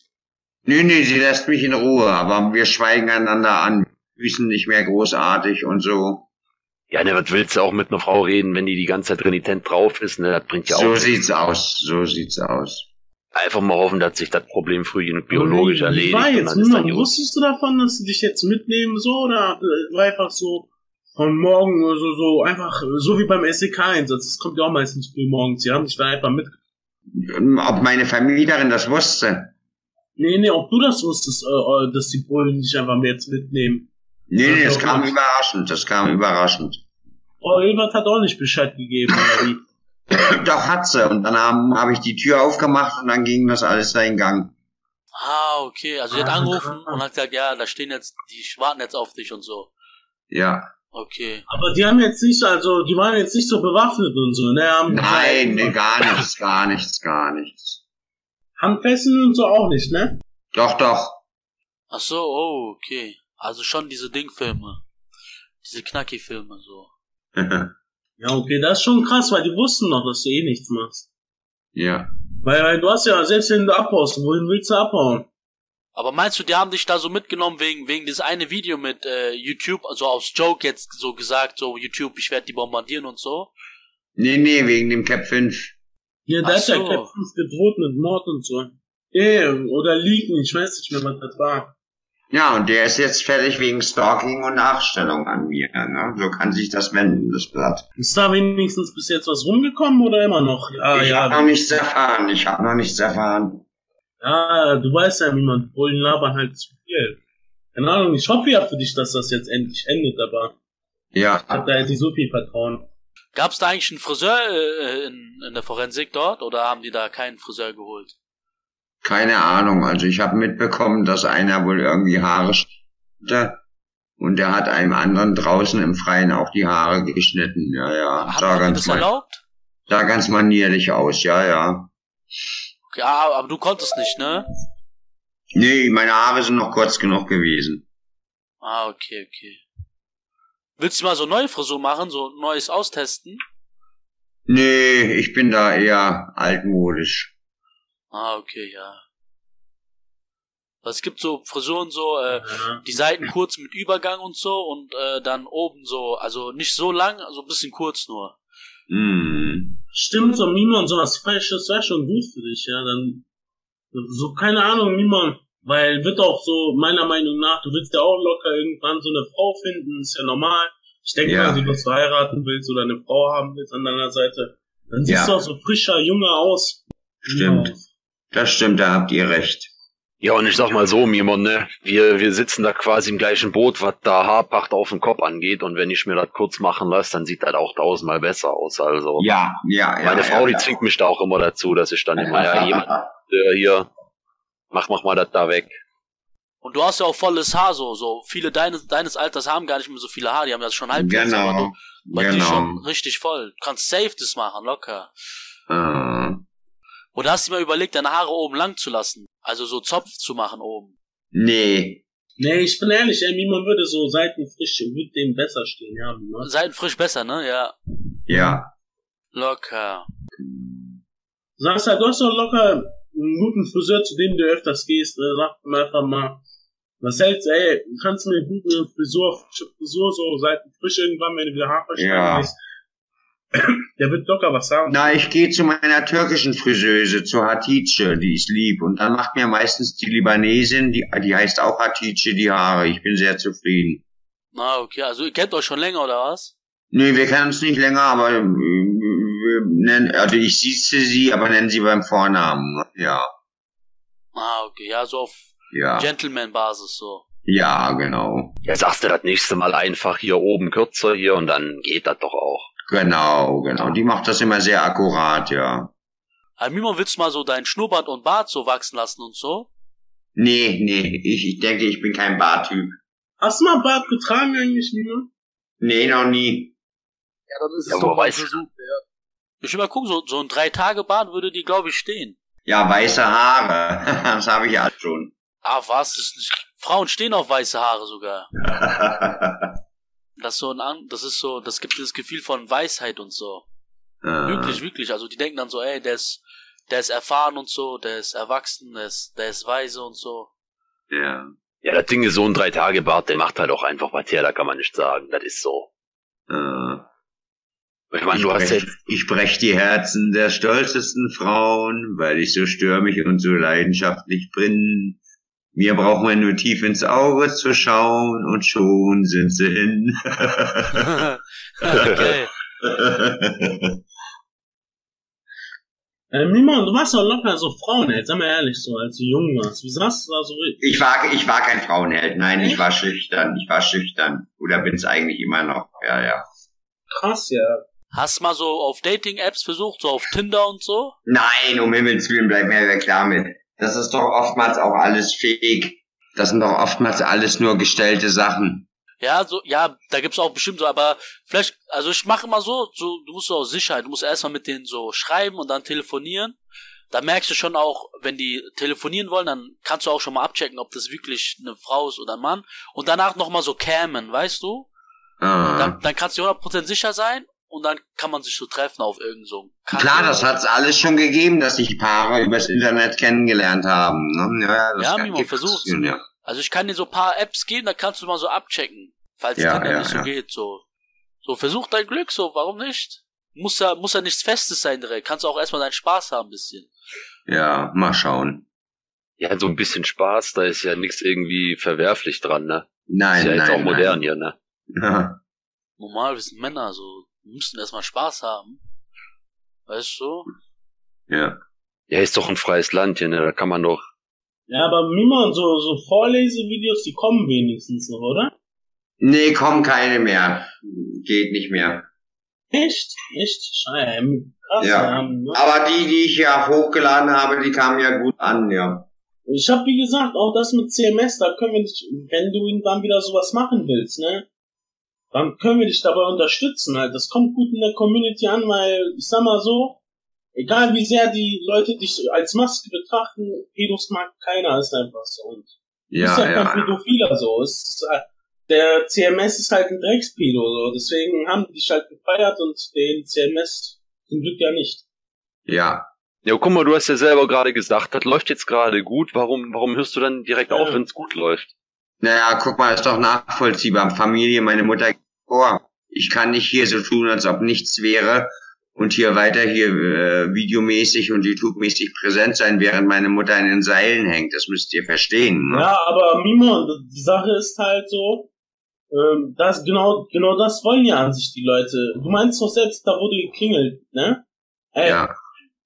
Nee, nee, sie lässt mich in Ruhe, aber wir schweigen einander an, wissen nicht mehr großartig und so. Ja, ne, was willst du auch mit einer Frau reden, wenn die die ganze Zeit renitent drauf ist, ne? Das bringt ja so auch sieht's aus, so sieht's aus. einfach mal hoffen, dass sich das Problem früh genug biologisch Wie erledigt war und jetzt, dann ist dann wusstest du davon, dass sie dich jetzt mitnehmen, so, oder äh, war einfach so von morgen, so, so, einfach, so wie beim SEK-Einsatz, das kommt ja auch meistens früh morgens, sie haben dich da einfach mit, Ob meine Vermieterin das wusste? nee, nee, ob du das wusstest, äh, äh, dass die Polen dich einfach jetzt mitnehmen. Nee, nee, das Doch, kam doch. überraschend, das kam überraschend. Oh, Ebert hat auch nicht Bescheid gegeben, oder wie? (clears throat) Doch hat sie. Und dann habe hab ich die Tür aufgemacht und dann ging das alles seinen Gang. Ah, okay. Also, die hat Ah, angerufen und hat gesagt, ja, da stehen jetzt, die warten jetzt auf dich und so. Ja. Okay. Aber die haben jetzt nicht, also, die waren jetzt nicht so bewaffnet und so, ne? Haben Nein, nee, gar nichts, gar nichts, gar nichts. Handfesseln und so auch nicht, ne? Doch, doch. Ach so, oh, okay. Also schon diese Dingfilme. Diese Knacki-Filme, so. (laughs) Ja, okay, das ist schon krass, weil die wussten noch, dass du eh nichts machst. ja. Weil, weil du hast ja, selbst wenn du abhaust, wohin willst du abhauen? Aber meinst du, die haben dich da so mitgenommen wegen, wegen dieses eine Video mit äh, YouTube, also aus Joke jetzt so gesagt, so YouTube, ich werde die bombardieren und so? Nee, nee, wegen dem Cap 5. Ja, da Ach ist ja so. Captain gedroht mit Mord und so. Eh, oder Leaken, ich weiß nicht mehr, was das war. Ja, und der ist jetzt fertig wegen Stalking und Nachstellung an mir. Ne? So kann sich das wenden, das Blatt. Ist da wenigstens bis jetzt was rumgekommen oder immer noch? Ja, ich ja. habe noch nichts erfahren. Ich habe noch nichts erfahren. Ja, du weißt ja, wie man Bullen labern halt zu viel. Keine Ahnung, ich hoffe ja für dich, dass das jetzt endlich endet, aber Ja, ich hab da jetzt nicht so viel Vertrauen. Gab's da eigentlich einen Friseur äh, in, in der Forensik dort oder haben die da keinen Friseur geholt? keine Ahnung. Also ich habe mitbekommen, dass einer wohl irgendwie Haare schnitte und der hat einem anderen draußen im Freien auch die Haare geschnitten. Ja, ja. Haben Sah ganz, das erlaubt? sah ganz manierlich aus. Ja, ja. Ja, aber du konntest nicht, ne? Nee, meine Haare sind noch kurz genug gewesen. Ah, okay, okay. Willst du mal so neue Frisur machen, so neues austesten? Nee, ich bin da eher altmodisch. Ah, okay, ja. Es gibt so Frisuren so, äh, die Seiten kurz mit Übergang und so und äh, dann oben so, also nicht so lang, also ein bisschen kurz nur. Hm. Stimmt, so Mima und sowas Falsches wäre schon gut für dich, ja, dann, so, keine Ahnung, Mima, weil wird auch so, meiner Meinung nach, du willst ja auch locker irgendwann so eine Frau finden, ist ja normal. Ich denke Ja. mal, wenn du heiraten willst oder eine Frau haben willst an deiner Seite, dann siehst Ja. du auch so frischer, junger aus. Stimmt. Das stimmt, da habt ihr recht. Ja, und ich sag mal so, Mimon, ne, wir, wir sitzen da quasi im gleichen Boot, was da Haarpacht auf den Kopf angeht, und wenn ich mir das kurz machen lasse, dann sieht das auch tausendmal besser aus, also. Ja, ja, ja. Meine ja, Frau, die ja. zwingt mich da auch immer dazu, dass ich dann immer, ja, (laughs) jemand, äh, hier, mach, mach mal das da weg. Und du hast ja auch volles Haar so, so viele deines, deines Alters haben gar nicht mehr so viele Haare, die haben das schon halb aber Genau. du, bei dir schon Genau. richtig voll. Du kannst safe das machen, locker. Äh, Oder hast du mal überlegt, deine Haare oben lang zu lassen? Also so Zopf zu machen oben. nee. Nee, ich bin ehrlich, ey, Mima würde so seitenfrisch, würde dem besser stehen, ja, Mima. Seitenfrisch besser, ne? Ja. Ja. Locker. Du sagst halt, du hast doch locker einen guten Friseur, zu dem du öfters gehst, äh, sag ihm einfach mal, was hältst du, ey, kannst du mir eine gute Frisur, frische Frisur, so seitenfrisch irgendwann, wenn du wieder Haare schneiden Ja. willst. (coughs) Der wird locker was sagen. Na, ich gehe zu meiner türkischen Friseuse, zu Hatice, die ist lieb. Und dann macht mir meistens die Libanesin, die, die heißt auch Hatice, die Haare. Ich bin sehr zufrieden. Na, okay, also ihr kennt euch schon länger, oder was? Nee, wir kennen uns nicht länger, aber äh, wir nennen, also ich sieze sie, aber nennen sie beim Vornamen. Ja, Ah, okay, ja, so auf ja, Gentleman-Basis so. ja, genau. Ja, sagst du das nächste Mal einfach hier oben kürzer hier und dann geht das doch auch. Genau, genau. Die macht das immer sehr akkurat, ja. Aber Mimon, willst du mal so dein Schnurrbart und Bart so wachsen lassen und so? Nee, nee, ich, ich denke, ich bin kein Bartyp. Hast du mal Bart getragen eigentlich, Mima? Nee, noch nie. Ja, dann ist Ja, wo weiß ich. Ich will mal gucken, so, so ein Drei-Tage-Bart würde die, glaube ich, stehen. Ja, weiße Haare. (laughs) das habe ich ja schon. Ah, was? Das ist nicht, Frauen stehen auf weiße Haare sogar. (laughs) Das ist so ein, das ist so, das gibt dieses Gefühl von Weisheit und so. Äh, Wirklich, wirklich. Also die denken dann so, ey, der ist, der ist erfahren und so, der ist erwachsen, der ist, der ist weise und so. Ja. Ja, das Ding ist so ein Drei-Tage-Bart, der macht halt auch einfach was her, da kann man nicht sagen. Das ist so. Äh, Ich meine, ich, du hast brech, jetzt, ich brech die Herzen der stolzesten Frauen, weil ich so stürmisch und so leidenschaftlich bin. Mir braucht man nur tief ins Auge zu schauen und schon sind sie hin. (laughs) okay. (laughs) Äh, Mima, du warst doch locker so Frauenheld, sag mal ehrlich, so, als du jung warst. Wie sahst du da so? ich war, ich war kein Frauenheld, nein, ich Echt? war schüchtern, ich war schüchtern. Oder bin's eigentlich immer noch, ja, ja. Krass, ja. Hast mal so auf Dating-Apps versucht, so auf Tinder und so? Nein, um Himmels Willen, bleib mir weg damit. Das ist doch oftmals auch alles fake. Das sind doch oftmals alles nur gestellte Sachen. Ja, so, ja, da gibt's auch bestimmt so, aber vielleicht, also ich mache immer so, so, du musst so aus Sicherheit, du musst erstmal mit denen so schreiben und dann telefonieren. Da merkst du schon auch, wenn die telefonieren wollen, dann kannst du auch schon mal abchecken, ob das wirklich eine Frau ist oder ein Mann. Und danach nochmal so cammen, weißt du? Ah. Dann, dann kannst du 100% sicher sein und dann kann man sich so treffen auf irgend so Klar, das oder- hat's alles schon gegeben, dass sich Paare übers Internet kennengelernt haben. Ne? Ja, das Ja, Mimo, versuch's. Ja. Also ich kann dir so ein paar Apps geben, da kannst du mal so abchecken, falls Ja, Tinder ja, nicht so ja. geht, so. So, versuch dein Glück, so, warum nicht? Muss ja, muss ja nichts Festes sein direkt. Kannst auch erstmal deinen Spaß haben, ein bisschen. ja, mal schauen. Ja, so ein bisschen Spaß, da ist ja nichts irgendwie verwerflich dran, ne? Nein, ist ja jetzt nein, auch modern hier, ne? Nein. (laughs) Normal, wir sind Männer, so. Wir müssen erstmal Spaß haben. Weißt du? Ja. Ja, ist doch ein freies Land hier, ne? Da kann man doch. Ja, aber Mimon, so, so Vorlesevideos, die kommen wenigstens noch, oder? Nee, kommen keine mehr. Geht nicht mehr. Echt? Echt? Scheiße. Krass, Ja. ne? Aber die, die ich ja hochgeladen habe, die kamen ja gut an, ja. Ich habe wie gesagt auch das mit CMS, da können wir dich, wenn du dann wieder sowas machen willst, ne, dann können wir dich dabei unterstützen. Halt, das kommt gut in der Community an, weil ich sag mal so, egal wie sehr die Leute dich als Maske betrachten, Pedos mag keiner, ist einfach so. Und du bist Ja, ja kein ja. Pädophiler so. Ist, halt- der CMS ist halt ein Dreckspedo, so. deswegen haben die dich halt gefeiert und den CMS zum Glück ja nicht. Ja. Ja, guck mal, du hast ja selber gerade gesagt, das läuft jetzt gerade gut. Warum, warum hörst du dann direkt Ja. auf, wenn es gut läuft? Naja, guck mal, ist doch nachvollziehbar. Familie, meine Mutter, oh, ich kann nicht hier so tun, als ob nichts wäre und hier weiter hier äh, videomäßig und YouTube-mäßig präsent sein, während meine Mutter in den Seilen hängt. Das müsst ihr verstehen. Ne? Ja, aber Mimon, die Sache ist halt so, ähm, das genau, genau das wollen ja an sich die Leute. Du meinst doch selbst, da wurde geklingelt, ne? Ey, Ja,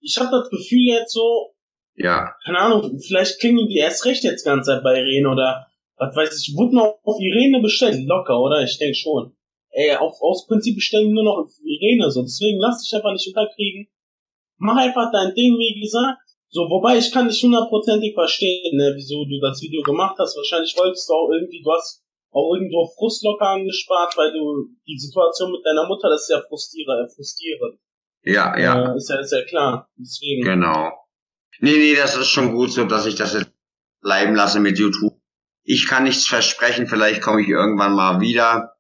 ich habe das Gefühl jetzt so, ja, keine Ahnung, vielleicht klingeln die erst recht jetzt ganze Zeit bei Irene oder was weiß ich, wurde noch auf Irene bestellt, locker, oder? Ich denke schon. Ey, auf, aus Prinzip bestellen die nur noch Irene, so. Deswegen lass dich einfach nicht unterkriegen. Mach einfach dein Ding, wie gesagt. So, wobei ich kann nicht hundertprozentig verstehen, ne, wieso du das Video gemacht hast. Wahrscheinlich wolltest du auch irgendwie, du hast auch irgendwo Frust locker angespart, weil du die Situation mit deiner Mutter, das ist ja frustrierend, frustrierend. ja, ja, Äh, ist ja, ist ja klar. Deswegen. genau. Nee, nee, das ist schon gut so, dass ich das jetzt bleiben lasse mit YouTube. Ich kann nichts versprechen, vielleicht komme ich irgendwann mal wieder,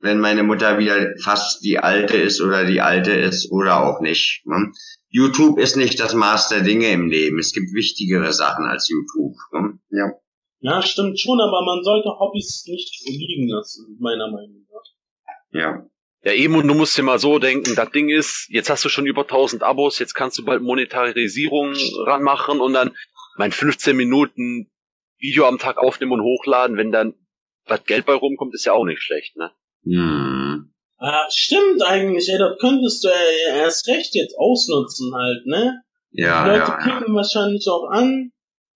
wenn meine Mutter wieder fast die alte ist oder die alte ist oder auch nicht. Ne? YouTube ist nicht das Maß der Dinge im Leben. Es gibt wichtigere Sachen als YouTube. Ne? Ja. Ja, stimmt schon, aber man sollte Hobbys nicht liegen lassen, meiner Meinung nach. Ja. Ja, eben, und du musst dir mal so denken, das Ding ist, jetzt hast du schon über 1000 Abos, jetzt kannst du bald Monetarisierung ranmachen und dann mein 15 Minuten Video am Tag aufnehmen und hochladen, wenn dann was Geld bei rumkommt, ist ja auch nicht schlecht, ne? Hm. Ah, stimmt eigentlich, ey, das könntest du ja erst recht jetzt ausnutzen halt, ne? Ja, Die Leute ja, ja. klicken wahrscheinlich auch an,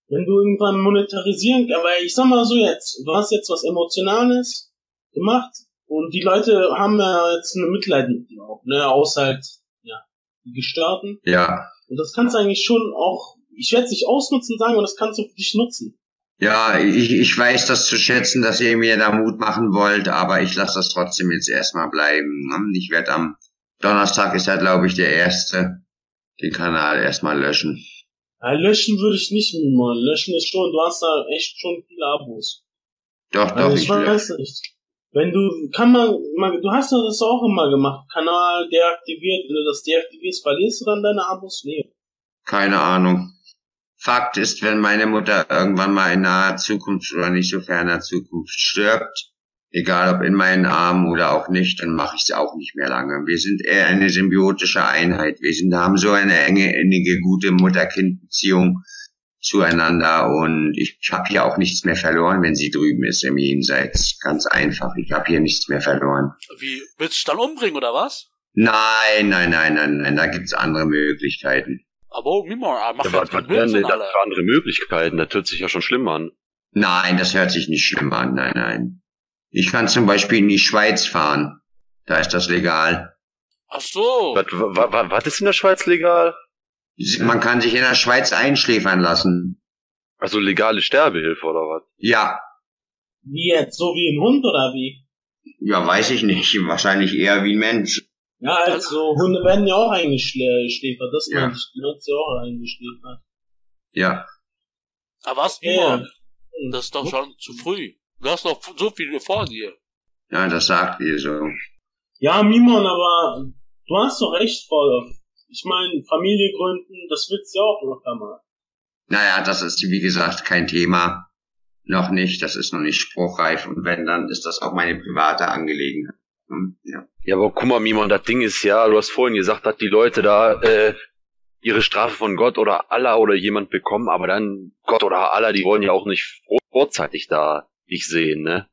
wenn du irgendwann monetarisieren, aber ich sag mal so jetzt, du hast jetzt was Emotionales gemacht und die Leute haben ja jetzt eine Mitleid mit dir auch, ne, außer halt, ja, die Gestörten. Ja. Und das kannst du eigentlich schon auch, ich werde es nicht ausnutzen sagen, aber das kannst du für dich nutzen. Ja, ich, ich weiß das zu schätzen, dass ihr mir da Mut machen wollt, aber ich lasse das trotzdem jetzt erstmal bleiben. ne? Ich werde am Donnerstag ist ja, glaube ich, der erste, den Kanal erstmal löschen. Ja, löschen würde ich nicht mal. Löschen ist schon, du hast da echt schon viele Abos. Doch, doch, Also ich ich lösche. weiß nicht. Wenn du, kann man, man, du hast ja das auch immer gemacht. Kanal deaktiviert, wenn du das deaktivierst, verlierst du dann deine Abos? Nee. Keine Ahnung. Fakt ist, wenn meine Mutter irgendwann mal in naher Zukunft oder nicht so ferner Zukunft stirbt, egal ob in meinen Armen oder auch nicht, dann mache ich es auch nicht mehr lange. Wir sind eher eine symbiotische Einheit. Wir sind, haben so eine enge, innige, gute Mutter-Kind-Beziehung zueinander und ich habe hier auch nichts mehr verloren, wenn sie drüben ist im Jenseits. Ganz einfach. Ich habe hier nichts mehr verloren. Wie, willst du dann umbringen, oder was? Nein, nein, nein, nein, nein, da gibt's andere Möglichkeiten. Aber oh, Mimon, ah, mach Ja, was, was wären denn das für andere Möglichkeiten? Das hört sich ja schon schlimm an. Nein, das hört sich nicht schlimm an, nein, nein. Ich kann zum Beispiel in die Schweiz fahren. Da ist das legal. Ach so. Was, wa- wa- was ist in der Schweiz legal? Man kann sich in der Schweiz einschläfern lassen. Also legale Sterbehilfe oder was? Ja, Wie jetzt? So wie ein Hund oder wie? ja, weiß ich nicht. Wahrscheinlich eher wie ein Mensch. Ja, also Hunde werden ja auch eingeschläfert. Das Ja. meine ich. Die wird ja auch eingeschläfert. Ja, Aber was, Ja. Mimon? Das ist doch schon zu früh. Du hast noch so viel vor dir. ja, das sagt ihr so. Ja, Mimon, aber du hast doch recht, voll. Ich meine, Familie gründen, das willst du ja auch locker mal. Naja, das ist, wie gesagt, kein Thema. Noch nicht, das ist noch nicht spruchreif. Und wenn, dann ist das auch meine private Angelegenheit. Hm, Ja. Ja, aber guck mal, Mimon, das Ding ist ja, du hast vorhin gesagt, dass die Leute da, äh, ihre Strafe von Gott oder Allah oder jemand bekommen, aber dann Gott oder Allah, die wollen ja auch nicht vorzeitig da dich sehen, ne?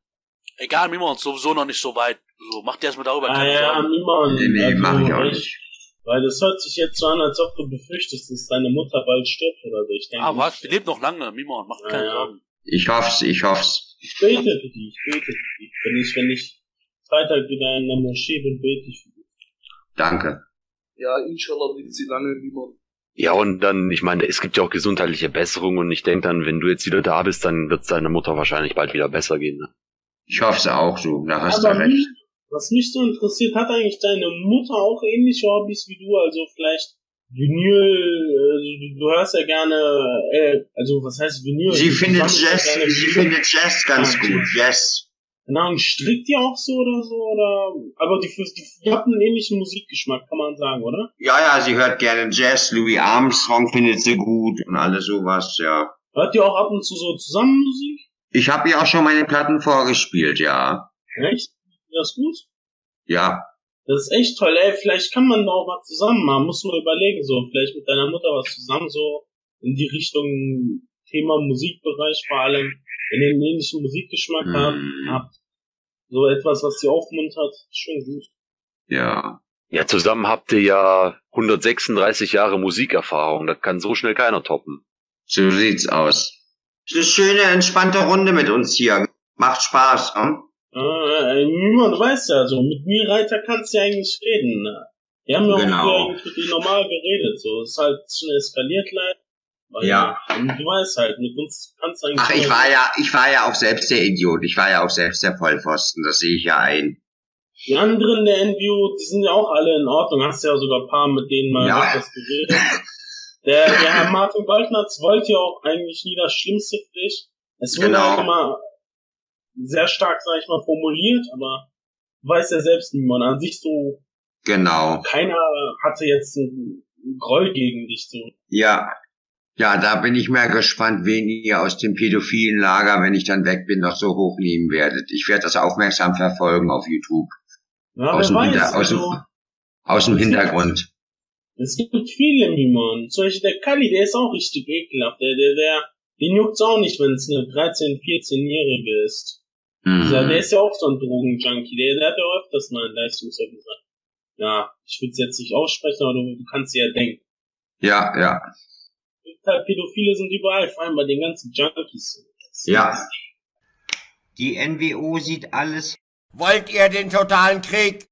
Egal, Mimon, sowieso noch nicht so weit. So, mach dir erstmal darüber Ah keine ja, Sorgen. niemand. Nee, nee, mach ich auch nicht. Weil das hört sich jetzt so an, als ob du befürchtest, dass deine Mutter bald stirbt oder so. Ich denke, Ah, was? Die lebt noch lange, Mimon, mach dir keine Ja, ja. Sorgen. Ich hoff's, ich hoff's. Ich bete für die, ich bete für die. Wenn ich, wenn ich Freitag wieder in der Moschee bin, bete ich. Danke. Ja, inshallah lebt sie lange, Mimon. Ja, und dann, ich meine, es gibt ja auch gesundheitliche Besserungen und ich denke dann, wenn du jetzt wieder da bist, dann wird es deiner Mutter wahrscheinlich bald wieder besser gehen. Ne? Ich hoff's auch so. Da hast du Aber recht. mich, was mich so interessiert, hat eigentlich deine Mutter auch ähnliche Hobbys wie du? Also vielleicht Vinyl, äh, du hörst ja gerne, äh, also was heißt Vinyl? Sie Du findet Jazz, sie findet Jazz ganz Ah, gut. Jazz. Keine Ahnung, strickt ihr auch so oder so? Oder, aber die, die, die habt einen ähnlichen Musikgeschmack, kann man sagen, oder? Ja, ja, sie hört gerne Jazz. Louis Armstrong findet sie gut und alles sowas, ja. Hört ihr auch ab und zu so zusammen Musik? Ich habe ihr auch schon meine Platten vorgespielt, ja. Echt? Das ist gut? Ja. Das ist echt toll, ey. Vielleicht kann man da auch was zusammen machen. Muss man überlegen, so. Vielleicht mit deiner Mutter was zusammen, so. In die Richtung Thema Musikbereich vor allem. Wenn ihr einen ähnlichen Musikgeschmack Hm, habt. So etwas, was sie aufmuntert. Ist schon gut. ja. Ja, zusammen habt ihr ja 136 Jahre Musikerfahrung. Das kann so schnell keiner toppen. So sieht's aus. Ist eine schöne, entspannte Runde mit uns hier. Macht Spaß, hm? Äh, niemand weiß ja, so. Mit mir Reiter kannst du ja eigentlich reden, ne? Wir haben ja auch Genau. früher eigentlich mit dir normal geredet, so. Ist halt schon eskaliert leider. Weil- Ja. Du weißt halt, mit uns kannst du eigentlich. Ach, ich war ja, ich war ja auch selbst der Idiot. Ich war ja auch selbst der Vollpfosten. Das sehe ich ja ein. Die anderen der NBU, die sind ja auch alle in Ordnung. Hast ja sogar ein paar, mit denen mal Ja. etwas geredet. Der, der Herr Martin Goldnatz wollte ja auch eigentlich nie das Schlimmste für dich. Es wurde Genau. auch immer sehr stark, sag ich mal, formuliert, aber du weißt ja selbst, niemand an sich so, Genau. keiner hatte jetzt einen Groll gegen dich, so. Ja. Ja, da bin ich mal gespannt, wen ihr aus dem pädophilen Lager, wenn ich dann weg bin, noch so hochnehmen werdet. Ich werde das aufmerksam verfolgen auf YouTube. Ja, Aus dem, Hinter weiß, aus, dem, also, aus dem Hintergrund. es gibt viele Mimon. Zum Beispiel der Kali, der ist auch richtig ekelhaft. Der, der, der, den juckt's auch nicht, wenn es eine 13-, 14-Jährige ist. Ja, der Mhm. ist ja auch so ein Drogenjunkie. Der, der hat ja öfters mal einen Leistungszeug gesagt. Ja, ich will es jetzt nicht aussprechen, aber du, du kannst dir ja denken. Ja, ja. Halt, Pädophile sind überall, vor allem bei den ganzen Junkies. Ja. Die NWO sieht alles Wollt ihr den totalen Krieg?